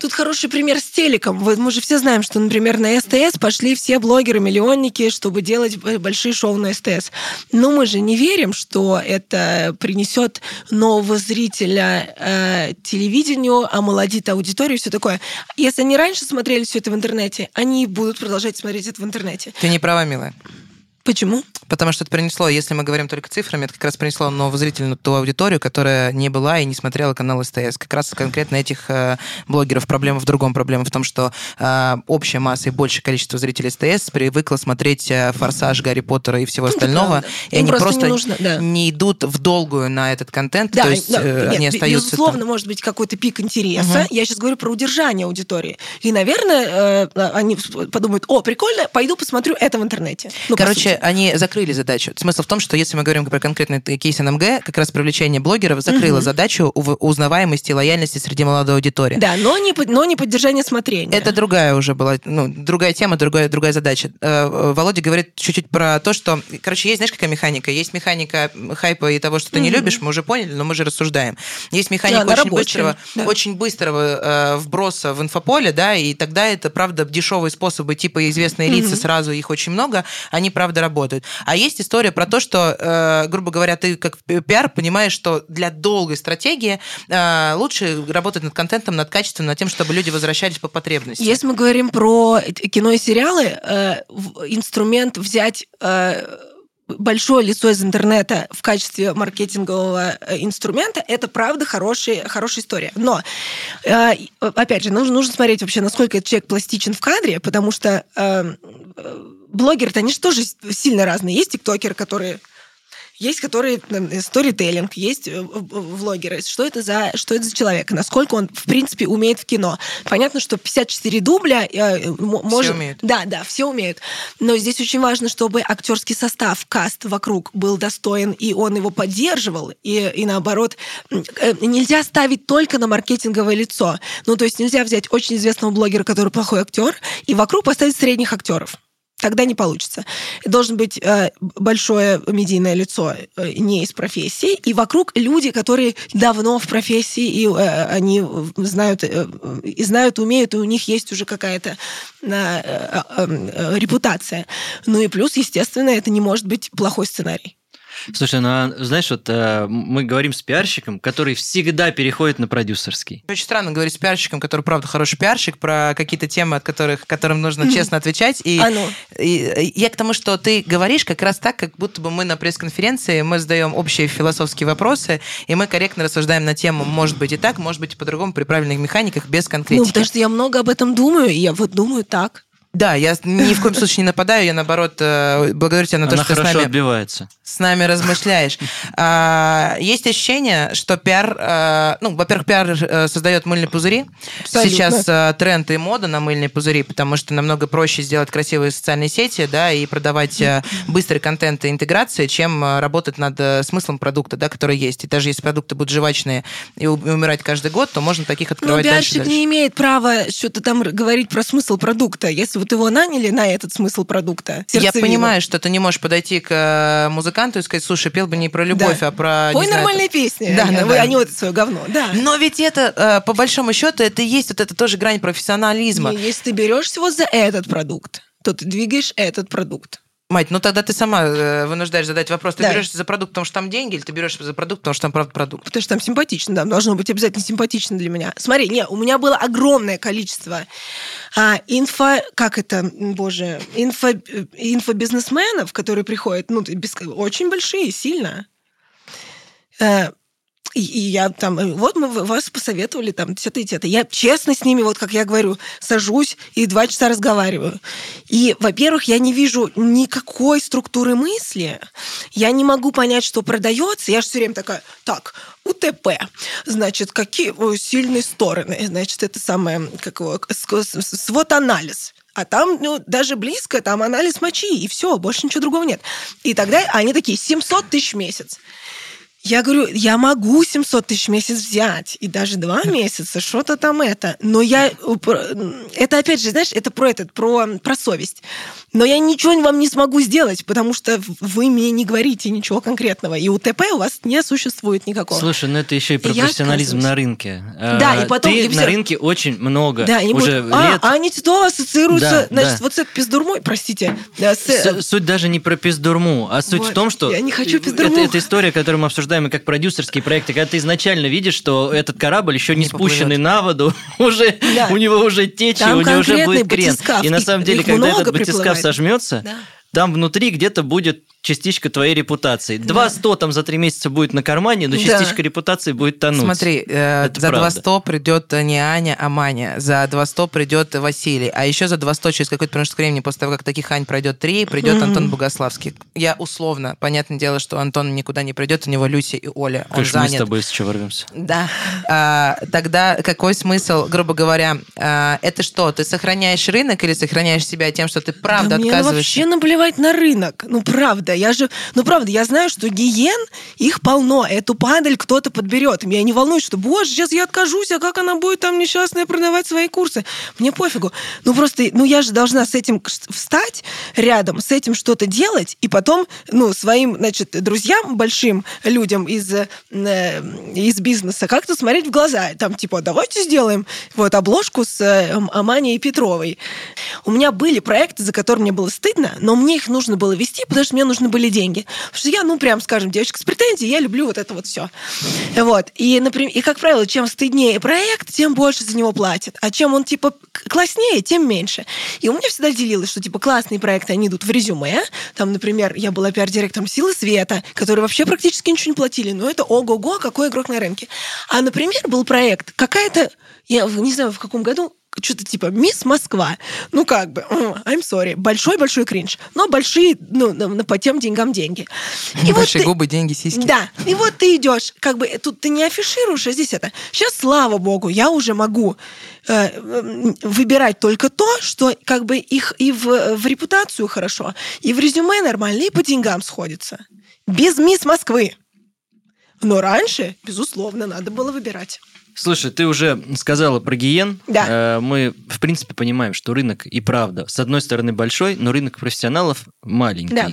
Тут хороший пример с телеком. Вот мы же все знаем, что, например, на СТС пошли все блогеры-миллионники, чтобы делать большие шоу на СТС. Но мы же не верим, что это принесет нового зрителя э, телевидению, омолодит аудиторию и все такое. Если они раньше смотрели все это в интернете, они будут продолжать смотреть это в интернете. Ты не права, милая. Почему? Потому что это принесло, если мы говорим только цифрами, это как раз принесло новозрительную ту аудиторию, которая не была и не смотрела канал СТС. Как раз конкретно этих э, блогеров проблема в другом. Проблема в том, что э, общая масса и большее количество зрителей СТС привыкла смотреть э, «Форсаж», «Гарри Поттера» и всего остального, и они просто, не, нужно, да. не идут в долгую на этот контент, да, то есть да, э, нет, они остаются Безусловно, там. может быть какой-то пик интереса. Угу. Я сейчас говорю про удержание аудитории. И, наверное, э, они подумают, о, прикольно, пойду посмотрю это в интернете. Ну, Короче, они закрыли задачу. Смысл в том, что если мы говорим про конкретный кейс НМГ, как раз привлечение блогеров закрыло угу. задачу узнаваемости и лояльности среди молодой аудитории. Да, но не, но не поддержание смотрения. Это другая уже была, ну, другая тема, другая, другая задача. Э, Володя говорит чуть-чуть про то, что, короче, есть, знаешь, какая механика? Есть механика хайпа и того, что ты угу. не любишь, мы уже поняли, но мы же рассуждаем. Есть механика да, очень быстрого, да. очень быстрого э, вброса в инфополе, да, и тогда это, правда, дешевые способы, типа известные угу. лица, сразу их очень много, они, правда, работают. А есть история про то, что, э, грубо говоря, ты как пиар понимаешь, что для долгой стратегии э, лучше работать над контентом, над качеством, над тем, чтобы люди возвращались по потребности. Если мы говорим про кино и сериалы, э, инструмент взять большое лицо из интернета в качестве маркетингового инструмента, это правда хорошая, хорошая история. Но, опять же, нужно, нужно смотреть вообще, насколько этот человек пластичен в кадре, потому что блогеры-то, они же тоже сильно разные. Есть тиктокеры, которые есть которые сторителлинг, есть э, влогеры. Что это за что это за человек? Насколько он в принципе умеет в кино? Понятно, что 54 дубля э, может. Все умеют. Да, да, все умеют. Но здесь очень важно, чтобы актерский состав, каст вокруг был достоин и он его поддерживал и и наоборот э, нельзя ставить только на маркетинговое лицо. Ну то есть нельзя взять очень известного блогера, который плохой актер, и вокруг поставить средних актеров. Тогда не получится. Должен быть э, большое медийное лицо э, не из профессии, и вокруг люди, которые давно в профессии, и э, они знают, э, и знают, умеют, и у них есть уже какая-то э, э, э, репутация. Ну и плюс, естественно, это не может быть плохой сценарий. Слушай, ну а, знаешь, вот э, мы говорим с пиарщиком, который всегда переходит на продюсерский. Очень странно говорить с пиарщиком, который, правда, хороший пиарщик, про какие-то темы, от которых, которым нужно честно отвечать. И, А ну. и я к тому, что ты говоришь как раз так, как будто бы мы на пресс-конференции, мы задаем общие философские вопросы, и мы корректно рассуждаем на тему, может быть и так, может быть и по-другому, при правильных механиках, без Ну, конкретики. потому что я много об этом думаю, и я вот думаю так. Да, я ни в коем случае не нападаю, я наоборот э, благодарю тебя на то, Она что ты с нами отбивается. с нами размышляешь. А, Есть ощущение, что пиар, э, ну, во-первых, пиар э, создает мыльные пузыри. Абсолютно. Сейчас тренд и мода на мыльные пузыри, потому что намного проще сделать красивые социальные сети, да, и продавать быстрый контент и интеграции, чем работать над смыслом продукта, да, который есть. И даже если продукты будут жевачные и умирать каждый год, то можно таких Но открывать пиарщик дальше. не имеет права что-то там говорить про смысл продукта. Если вот его наняли на этот смысл продукта, Я сердцевину. понимаю, что ты не можешь подойти к э, музыканту и сказать, слушай, пел бы не про любовь, Да. а про... не Ой, знаю, нормальные песни. Да, они, да, да. они вот свое говно. Да. Но ведь это, э, по большому счету, это и есть вот это тоже грань профессионализма. И Если ты берешься вот за этот продукт, то ты двигаешь этот продукт. Мать, ну тогда ты сама э, вынуждаешь задать вопрос. Ты Да. берешься за продукт, потому что там деньги, или ты берешься за продукт, потому что там правда продукт? Потому что там симпатично, да, должно быть обязательно симпатично для меня. Смотри, не, у меня было огромное количество а, инфо, как это, боже, инфо, э, инфобизнесменов, которые приходят, ну, без- очень большие, сильно. И, и я там, э, вот мы вас посоветовали там это и это. Я честно с ними, вот как я говорю, сажусь и два часа разговариваю. И, во-первых, я не вижу никакой структуры мысли. Я не могу понять, что продается. Я же все время такая, так, УТП, значит, какие сильные стороны, значит, это самое, как его, свод-анализ. А там, ну, даже близко, там анализ мочи, и все, больше ничего другого нет. И тогда они такие, 700 тысяч в месяц. Я говорю, я могу 700 тысяч в месяц взять, и даже два месяца, что-то там это. Но я... Это, опять же, знаешь, это про этот, про, про совесть. Но я ничего вам не смогу сделать, потому что вы мне не говорите ничего конкретного. И УТП у вас не существует никакого. Слушай, ну это еще и про я профессионализм на рынке. Да, А, и потом- Ты и на всё. рынке очень много Да, уже будут, а, лет. а они Титова ассоциируются, Да, значит, да. вот с этой пиздурмой, простите, с- Суть даже не про пиздурму, а суть Вот. в том, что... Я не хочу это, пиздурму. это история, которую мы обсуждаем и как продюсерские проекты, когда ты изначально видишь, что этот корабль еще не, Не поплывет. спущенный на воду, уже, Да. у него уже течение, Там у него уже будет крен. И на самом деле, когда этот батискаф сожмется, Да. Там внутри где-то будет частичка твоей репутации. Два сто там за три месяца будет на кармане, но Да. частичка репутации будет тонуть. Смотри, э, Это за правда. 200 придет не Аня, а Маня. За 200 придет Василий. А еще за 200 через какой-то промежуток времени, после того, как таких Ань пройдет три, придет. Антон Богославский. Я условно, понятное дело, что Антон никуда не придет, у него Люся и Оля. Он Конечно, мы с занят. тобой еще ворвемся. Да. А, тогда какой смысл, грубо говоря, а, это что? Ты сохраняешь рынок или сохраняешь себя тем, что ты правда Да мне отказываешься? вообще наплевать на рынок. Ну, правда. Я же, ну, правда, я знаю, что гиен, их полно. Эту падаль кто-то подберет. Меня не волнует, что, боже, сейчас я откажусь, а как она будет там несчастная продавать свои курсы? Мне пофигу. Ну, просто, ну, я же должна с этим встать рядом, с этим что-то делать, и потом, ну, своим, значит, друзьям, большим людям из, э, из бизнеса как-то смотреть в глаза. Там, типа, давайте сделаем вот обложку с э, Аманией Петровой. У меня были проекты, за которые мне было стыдно, но мне их нужно было вести, потому что мне нужны были деньги. Потому что я, ну, прям, скажем, девочка с претензией, я люблю вот это вот все. Вот. И, например, и, как правило, чем стыднее проект, тем больше за него платят. А чем он, типа, класснее, тем меньше. И у меня всегда делилось, что, типа, классные проекты, они идут в резюме. Там, например, я была пиар-директором «Силы света», которые вообще практически ничего не платили. Но это ого-го, какой игрок на рынке. А, например, был проект, какая-то, я не знаю, в каком году, что-то типа «Мисс Москва». Ну, как бы, I'm sorry, большой-большой кринж. Но большие, ну, по тем деньгам деньги. И вот Большие ты- губы, деньги, сиськи. да, и вот ты идешь, как бы тут ты не афишируешь, а здесь это. Сейчас, слава богу, я уже могу э, выбирать только то, что как бы их и в, в репутацию хорошо, и в резюме нормально, и по деньгам сходится. Без мисс Москвы. Но раньше, безусловно, надо было выбирать. Слушай, ты уже сказала про гиен. Да. Э, Мы, в принципе, понимаем, что рынок и правда, с одной стороны, большой, но рынок профессионалов маленький. Да.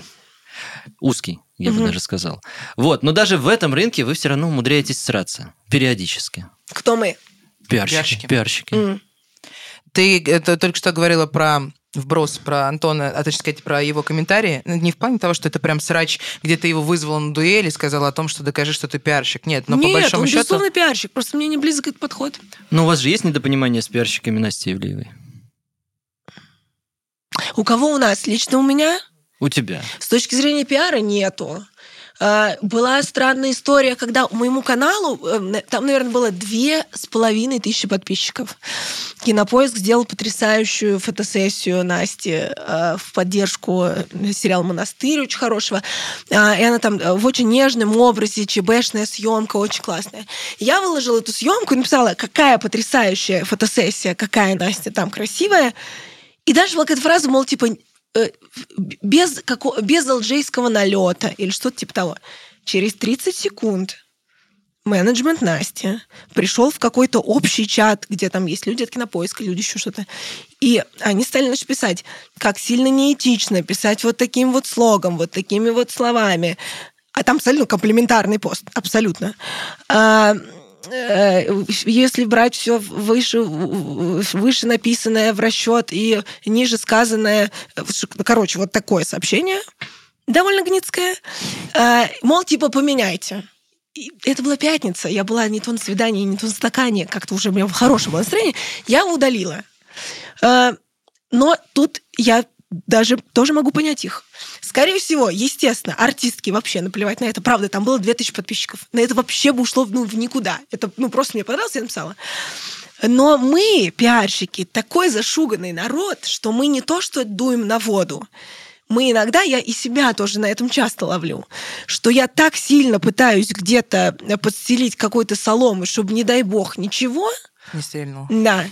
Узкий, я бы Мгм. даже сказал. Вот, но даже в этом рынке вы все равно умудряетесь сраться. Периодически. Кто мы? Пиарщики. Пиарщики. Пиарщики. М. Ты это, только что говорила про вброс про Антона, а точнее сказать, про его комментарии. Ну, Не в плане того, что это прям срач, где ты его вызвал на дуэль и сказал о том, что докажи, что ты пиарщик. Нет, но Нет, по большому он, счету... безусловно, пиарщик. Просто мне не близок этот подход. Но у вас же есть недопонимание с пиарщиками Насти Ивлеевой? У кого у нас? Лично у меня? У тебя. С точки зрения пиара нету. А, Была странная история, когда моему каналу, э, на- там, наверное, было две с половиной тысячи подписчиков. Кинопоиск сделал потрясающую фотосессию Насти э, в поддержку э, сериала «Монастырь» очень хорошего. И она там э, в очень нежном образе, ЧБшная съемка, очень классная. Я выложила эту съемку и написала, какая потрясающая фотосессия, какая Настя там красивая. И дальше была какая-то фраза, мол, типа, э, без, како- без алжейского налета или что-то типа того. Через 30 секунд менеджмент Насти пришел в какой-то общий чат, где там есть люди от кинопоиска, люди еще что-то. И они стали значит, писать, как сильно неэтично писать вот таким вот слогом, вот такими вот словами. А там абсолютно комплементарный пост, абсолютно. Э, если брать все выше, выше написанное в расчет и ниже сказанное, э, короче, вот такое сообщение, довольно гнитское, э, мол, типа, поменяйте. И это была пятница, я была не то на свидании, не то на стакане, как-то уже у меня хорошее было настроение, я удалила. Но тут я даже тоже могу понять их. Скорее всего, естественно, артистки вообще наплевать на это. Правда, там было 2000 подписчиков. На это вообще бы ушло ну, в никуда. Это ну, просто мне понравилось, я написала. Но мы, пиарщики, такой зашуганный народ, что мы не то что дуем на воду, мы иногда, я и себя тоже на этом часто ловлю, что я так сильно пытаюсь где-то подстелить какой-то соломы, чтобы, не дай бог, ничего, Не стрельнул. да.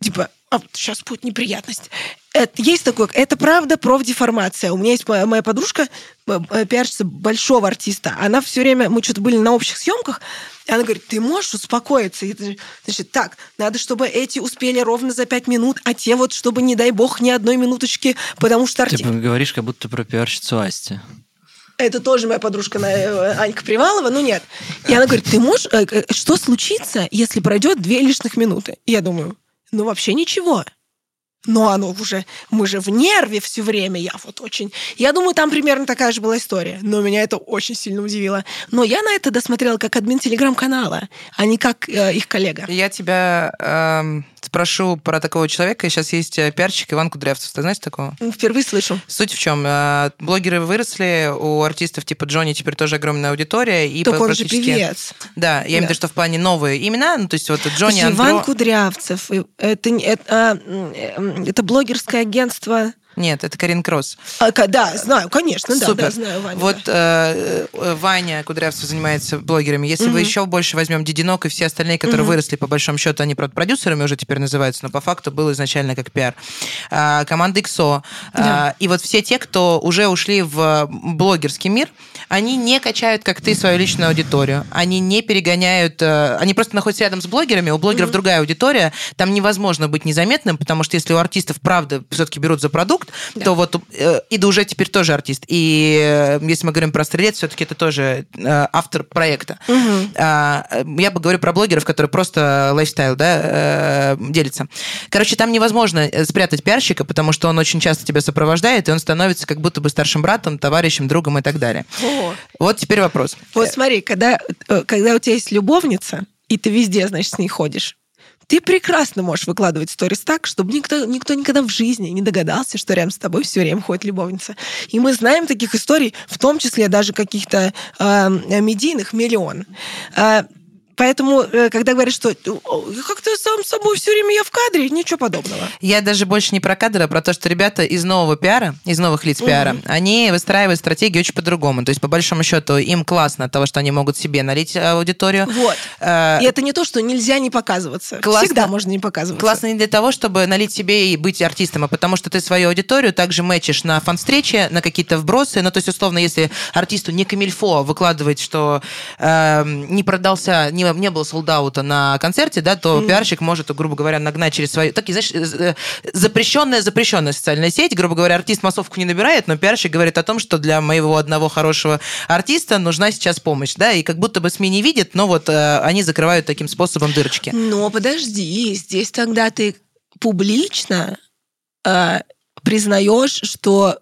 Типа, а сейчас будет неприятность. Это, есть такое, это правда профдеформация. У меня есть моя, моя подружка, э, э, пиарщица большого артиста. Она все время, мы что-то были на общих съемках, и она говорит, ты можешь успокоиться? И Значит, так, надо, чтобы эти успели ровно за пять минут, а те вот, чтобы, не дай бог, ни одной минуточки, потому что Ты артист... говоришь, как будто про пиарщицу Асти. Это тоже моя подружка э, Анька Привалова, ну нет. И она говорит, ты можешь... Что случится, если пройдет две лишних минуты? И я думаю, ну вообще ничего. Но оно уже... Мы же в нерве все время. Я вот очень... Я думаю, там примерно такая же была история. Но меня это очень сильно удивило. Но я на это досмотрела как админ телеграм-канала, а не как э, их коллега. Я тебя эм, спрошу про такого человека. Сейчас есть э, пиарщик Иван Кудрявцев. Ты знаешь такого? Впервые слышу. Суть в чем? Э, Блогеры выросли, у артистов типа Джонни теперь тоже огромная аудитория. И Только он же практически- певец. Да, я имею в виду, что в плане новые имена, ну, то есть вот Джонни Иван Андро... Кудрявцев. и Это, это, а, э, это блогерское агентство... Нет, это Карин Кросс. А, да, знаю, конечно, да, Супер. да, знаю Ваню. вот да. э, э, Ваня Кудрявцев занимается блогерами. Если вы Мгм. еще больше возьмем Дединок и все остальные, которые Мгм. выросли, по большому счету, они, правда, продюсерами уже теперь называются, но по факту было изначально как пиар. А, команда XO. А, Да. и вот все те, кто уже ушли в блогерский мир, они не качают, как ты, свою личную аудиторию. Они не перегоняют... э, они просто находятся рядом с блогерами, у блогеров Мгм. другая аудитория, там невозможно быть незаметным, потому что если у артистов, правда, все-таки берут за продукт, Да. то вот э, Ида уже теперь тоже артист. И э, если мы говорим про «Стрелец», все-таки это тоже э, автор проекта. Мгм. А, э, я бы говорю про блогеров, которые просто лайфстайл, да, э, делятся. Короче, там невозможно э, спрятать пиарщика, потому что он очень часто тебя сопровождает, и он становится как будто бы старшим братом, товарищем, другом и так далее. Вот теперь вопрос. Вот смотри, когда, э, когда у тебя есть любовница, и ты везде, значит, с ней ходишь, ты прекрасно можешь выкладывать сторис так, чтобы никто, никто никогда в жизни не догадался, что рядом с тобой все время ходит любовница. И мы знаем таких историй, в том числе даже каких-то э, медийных, миллион. Э, поэтому, э, когда говорят, что как-то сам собой все время я в кадре, ничего подобного. Я даже больше не про кадр, а про то, что ребята из нового пиара, из новых лиц пиара, угу. они выстраивают стратегию очень по-другому. То есть, по большому счету, им классно от того, что они могут себе налить аудиторию. Вот. А, и это не то, что нельзя не показываться. Классно, Всегда можно не показываться. Классно не для того, чтобы налить себе и быть артистом, а потому что ты свою аудиторию также мэчишь на фан-встрече, на какие-то вбросы. Ну, то есть, условно, если артисту не камильфо выкладывать, что э, не продался, не, не было солдаута на концерте, да, то mm. пиарщик может, грубо говоря, нагнать через свою... Такие, знаешь, э, запрещенная, запрещенная социальная сеть. Грубо говоря, артист массовку не набирает, но пиарщик говорит о том, что для моего одного хорошего артиста нужна сейчас помощь, да, и как будто бы СМИ не видят, но вот э, они закрывают таким способом дырочки. Но подожди, здесь тогда ты публично э, признаешь, что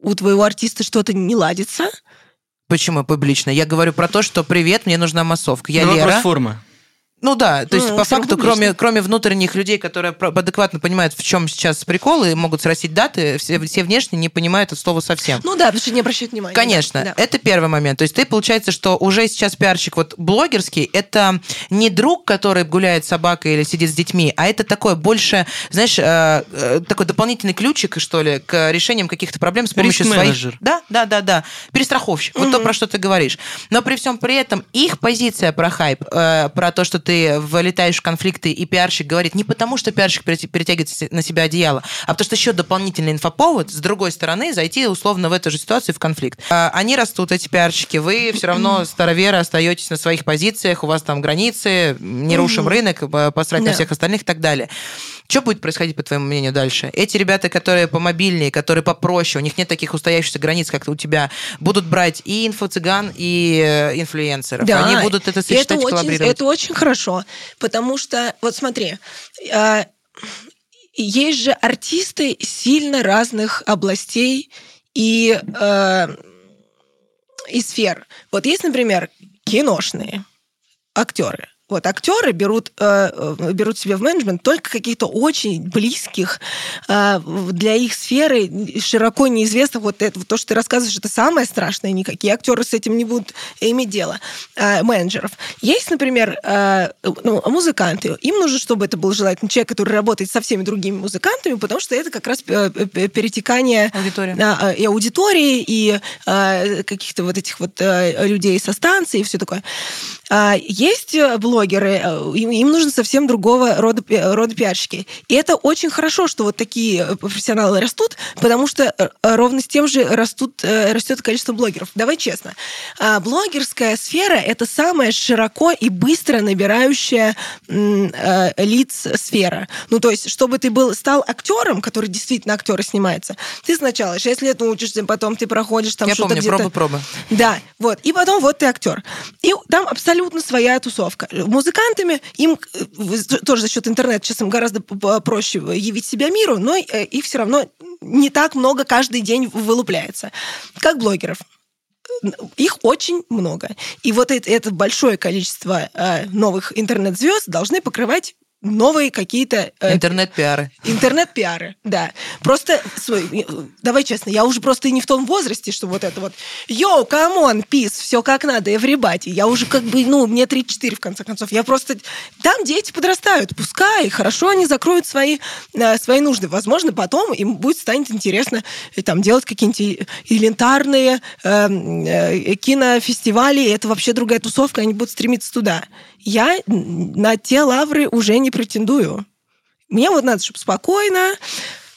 у твоего артиста что-то не ладится, Почему публично? Я говорю про то, что привет, мне нужна массовка. Я ну, Лера. Вопрос формы. Ну да, то есть ну, по факту, кроме, кроме внутренних людей, которые адекватно понимают, в чем сейчас приколы, могут срастить даты, все, все внешне не понимают это слово совсем. Ну да, потому что не обращают внимания. Конечно, да. это первый момент. То есть ты, получается, что уже сейчас пиарщик вот блогерский, это не друг, который гуляет с собакой или сидит с детьми, а это такое больше, знаешь, э, э, такой дополнительный ключик, что ли, к решениям каких-то проблем с помощью своих... Да, да, да, да. Перестраховщик. Mm-hmm. Вот то, про что ты говоришь. Но при всем при этом их позиция про хайп, э, про то, что ты влетаешь в конфликты, и пиарщик говорит не потому, что пиарщик перетягивает на себя одеяло, а потому что еще дополнительный инфоповод, с другой стороны, зайти условно в эту же ситуацию в конфликт. А, они растут, эти пиарщики, вы все равно староверы остаетесь на своих позициях, у вас там границы, не рушим рынок, посрать на всех остальных и так далее. Что будет происходить, по твоему мнению, дальше? Эти ребята, которые помобильнее, которые попроще, у них нет таких устоявшихся границ, как у тебя, будут брать и инфо-цыган, и э, инфлюенсеров. Да, Они будут это сочетать, это очень, Это очень хорошо, потому что, вот смотри, а, есть же артисты сильно разных областей и, э, и сфер. Вот есть, например, киношные актеры. Вот актеры берут, э, э, берут себе в менеджмент только каких-то очень близких э, для их сферы, широко неизвестных. Вот это, то, что ты рассказываешь, это самое страшное. Никакие актеры с этим не будут иметь дело. Э, менеджеров. Есть, например, э, ну, музыканты. Им нужно, чтобы это был желательно человек, который работает со всеми другими музыкантами, потому что это как раз э, перетекание аудитории. Э, и аудитории, и э, каких-то вот этих вот э, людей со станции, и все такое. А, есть блогеры, э, им, нужно совсем другого рода, рода пиарщики. И это очень хорошо, что вот такие профессионалы растут, потому что э, ровно с тем же растут, э, растет количество блогеров. Давай честно. А, блогерская сфера — это самая широко и быстро набирающая лиц сфера. Ну, то есть, чтобы ты был, стал актером, который действительно актеры снимается, ты сначала 6 лет учишься, потом ты проходишь там что-то где-то... Я помню, пробы-пробы. Да, вот. И потом вот ты актер. И там абсолютно абсолютно своя тусовка. Музыкантами им э, тоже за счет интернета сейчас им гораздо проще явить себя миру, но э, их все равно не так много каждый день вылупляется. Как блогеров их очень много. И вот это, это большое количество э, новых интернет-звезд должны покрывать новые какие-то... Э, Интернет-пиары. Интернет-пиары, да. Просто, давай честно, я уже просто и не в том возрасте, что вот это вот «Yo, come on, peace, все как надо, everybody». Я уже как бы, ну, мне 34, в конце концов. Я просто... Там дети подрастают, пускай, хорошо они закроют свои, э, свои нужды. Возможно, потом им будет станет интересно э, там делать какие-нибудь элементарные э, кинофестивали. Это вообще другая тусовка, они будут стремиться туда я на те лавры уже не претендую. Мне вот надо, чтобы спокойно,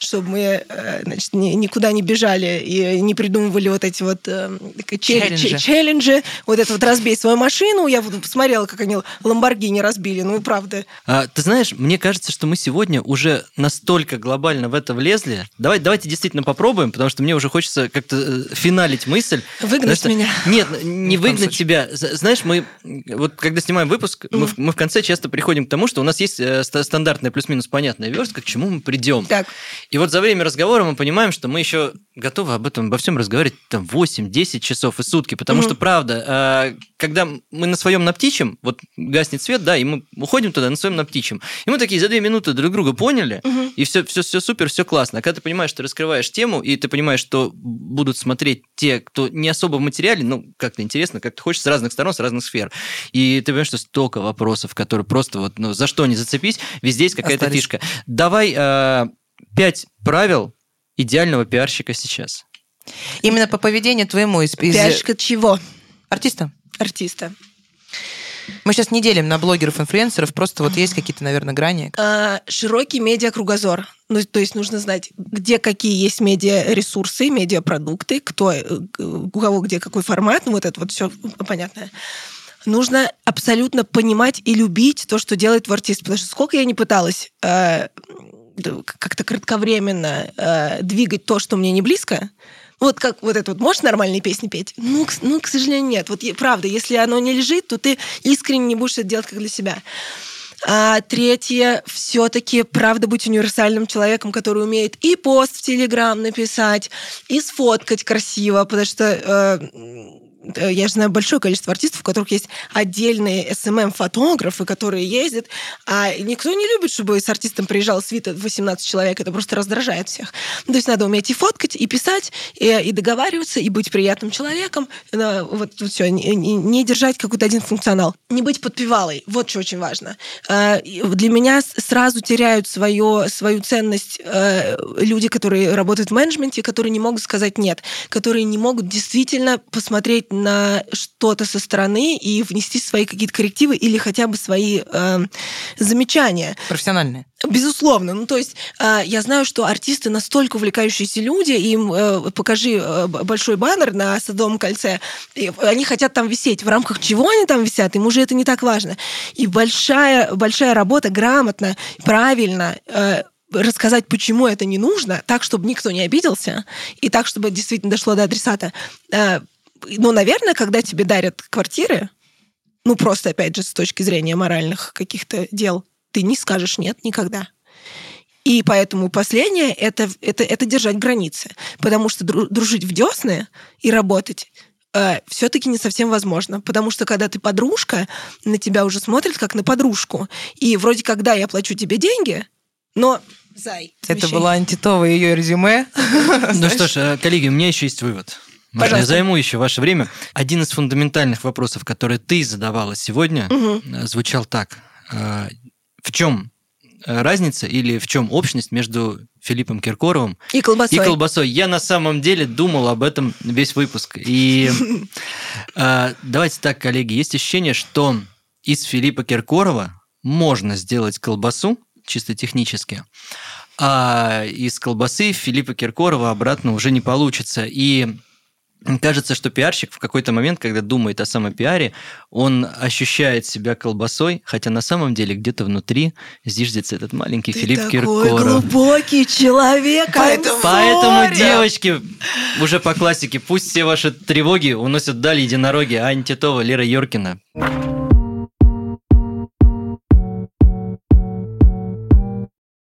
чтобы мы э, значит, никуда не бежали и не придумывали вот эти вот э, челленджи. челленджи, вот это вот разбей свою машину. Я посмотрела, как они Ламборгини разбили, ну и правда. А, ты знаешь, мне кажется, что мы сегодня уже настолько глобально в это влезли. Давай, давайте действительно попробуем, потому что мне уже хочется как-то э, финалить мысль. Выгнать меня? Нет, не выгнать тебя. Знаешь, мы вот когда снимаем выпуск, mm. мы, в, мы в конце часто приходим к тому, что у нас есть стандартная плюс-минус понятная верстка, к чему мы придем. Так. И вот за время разговора мы понимаем, что мы еще готовы об этом, обо всем разговаривать там 8-10 часов и сутки, потому что, правда, а, когда мы на своем наптичем, вот гаснет свет, да, и мы уходим туда на своем наптичем, и мы такие за две минуты друг друга поняли, и все, все, все супер, все классно. А когда ты понимаешь, что ты раскрываешь тему, и ты понимаешь, что будут смотреть те, кто не особо в материале, ну, как-то интересно, как ты хочешь, с разных сторон, с разных сфер. И ты понимаешь, что столько вопросов, которые просто вот, ну, за что не зацепись, везде есть какая-то Остались. фишка. Давай а, пять правил идеального пиарщика сейчас. Именно по поведению твоему из, из Пиарщик от чего? артиста. Артиста. Мы сейчас не делим на блогеров, инфлюенсеров, просто вот есть какие-то, наверное, грани. А, широкий медиакругозор. Ну, то есть нужно знать, где какие есть медиаресурсы, медиапродукты, кто, э, у кого где какой формат, ну, вот это вот все понятно. Нужно абсолютно понимать и любить то, что делает твой артист. Потому что сколько я не пыталась э, как-то кратковременно э, двигать то, что мне не близко, вот как вот это вот, можешь нормальные песни петь? Ну, к, ну, к сожалению, нет. Вот правда, если оно не лежит, то ты искренне не будешь это делать как для себя. А третье, все-таки, правда, быть универсальным человеком, который умеет и пост в Телеграм написать, и сфоткать красиво, потому что э, я же знаю большое количество артистов, у которых есть отдельные SMM-фотографы, которые ездят, а никто не любит, чтобы с артистом приезжал свита 18 человек, это просто раздражает всех. Ну, То есть надо уметь и фоткать, и писать, и, и договариваться, и быть приятным человеком, Э, вот, все, не, не- держать какой-то один функционал. Не быть подпевалой, вот что очень важно. Э, Для меня сразу теряют свое, свою ценность э, люди, которые работают в менеджменте, которые не могут сказать «нет», которые не могут действительно посмотреть на что-то со стороны и внести свои какие-то коррективы или хотя бы свои э, замечания. Профессиональные. Безусловно. Ну, то есть э, я знаю, что артисты настолько увлекающиеся люди, им э, покажи э, большой баннер на Садовом кольце, и они хотят там висеть. В рамках чего они там висят, им уже это не так важно. И большая, большая работа грамотно, правильно э, рассказать, почему это не нужно, так, чтобы никто не обиделся, и так, чтобы действительно дошло до адресата. Э, ну, наверное, когда тебе дарят квартиры, ну, просто, опять же, с точки зрения моральных каких-то дел, ты не скажешь нет никогда. И поэтому последнее это, это, это держать границы. Потому что дру- дружить в десны и работать все-таки не совсем возможно. Потому что когда ты подружка, на тебя уже смотрят как на подружку. И вроде как, да, я плачу тебе деньги, но зай. Это смещай. была Антитова ее резюме. Ну что ж, э, коллеги, у меня еще есть вывод. Можно я Пожалуйста. займу еще ваше время? Один из фундаментальных вопросов, которые ты задавала сегодня, э, звучал так. Э, В чем э, разница или в чем общность между Филиппом Киркоровым И колбасой. и колбасой. Я на самом деле думал об этом весь выпуск. И давайте так, коллеги, есть ощущение, что из Филиппа Киркорова можно сделать колбасу чисто технически, а из колбасы Филиппа Киркорова обратно уже не получится. И Кажется, что пиарщик в какой-то момент, когда думает о самопиаре, он ощущает себя колбасой, хотя на самом деле где-то внутри зиждется этот маленький Ты Филипп такой Киркоров. глубокий человек. I'm Поэтому- Поэтому, девочки, уже по классике, пусть все ваши тревоги уносят вдаль единороги Ани Титова, Лера Йоркина.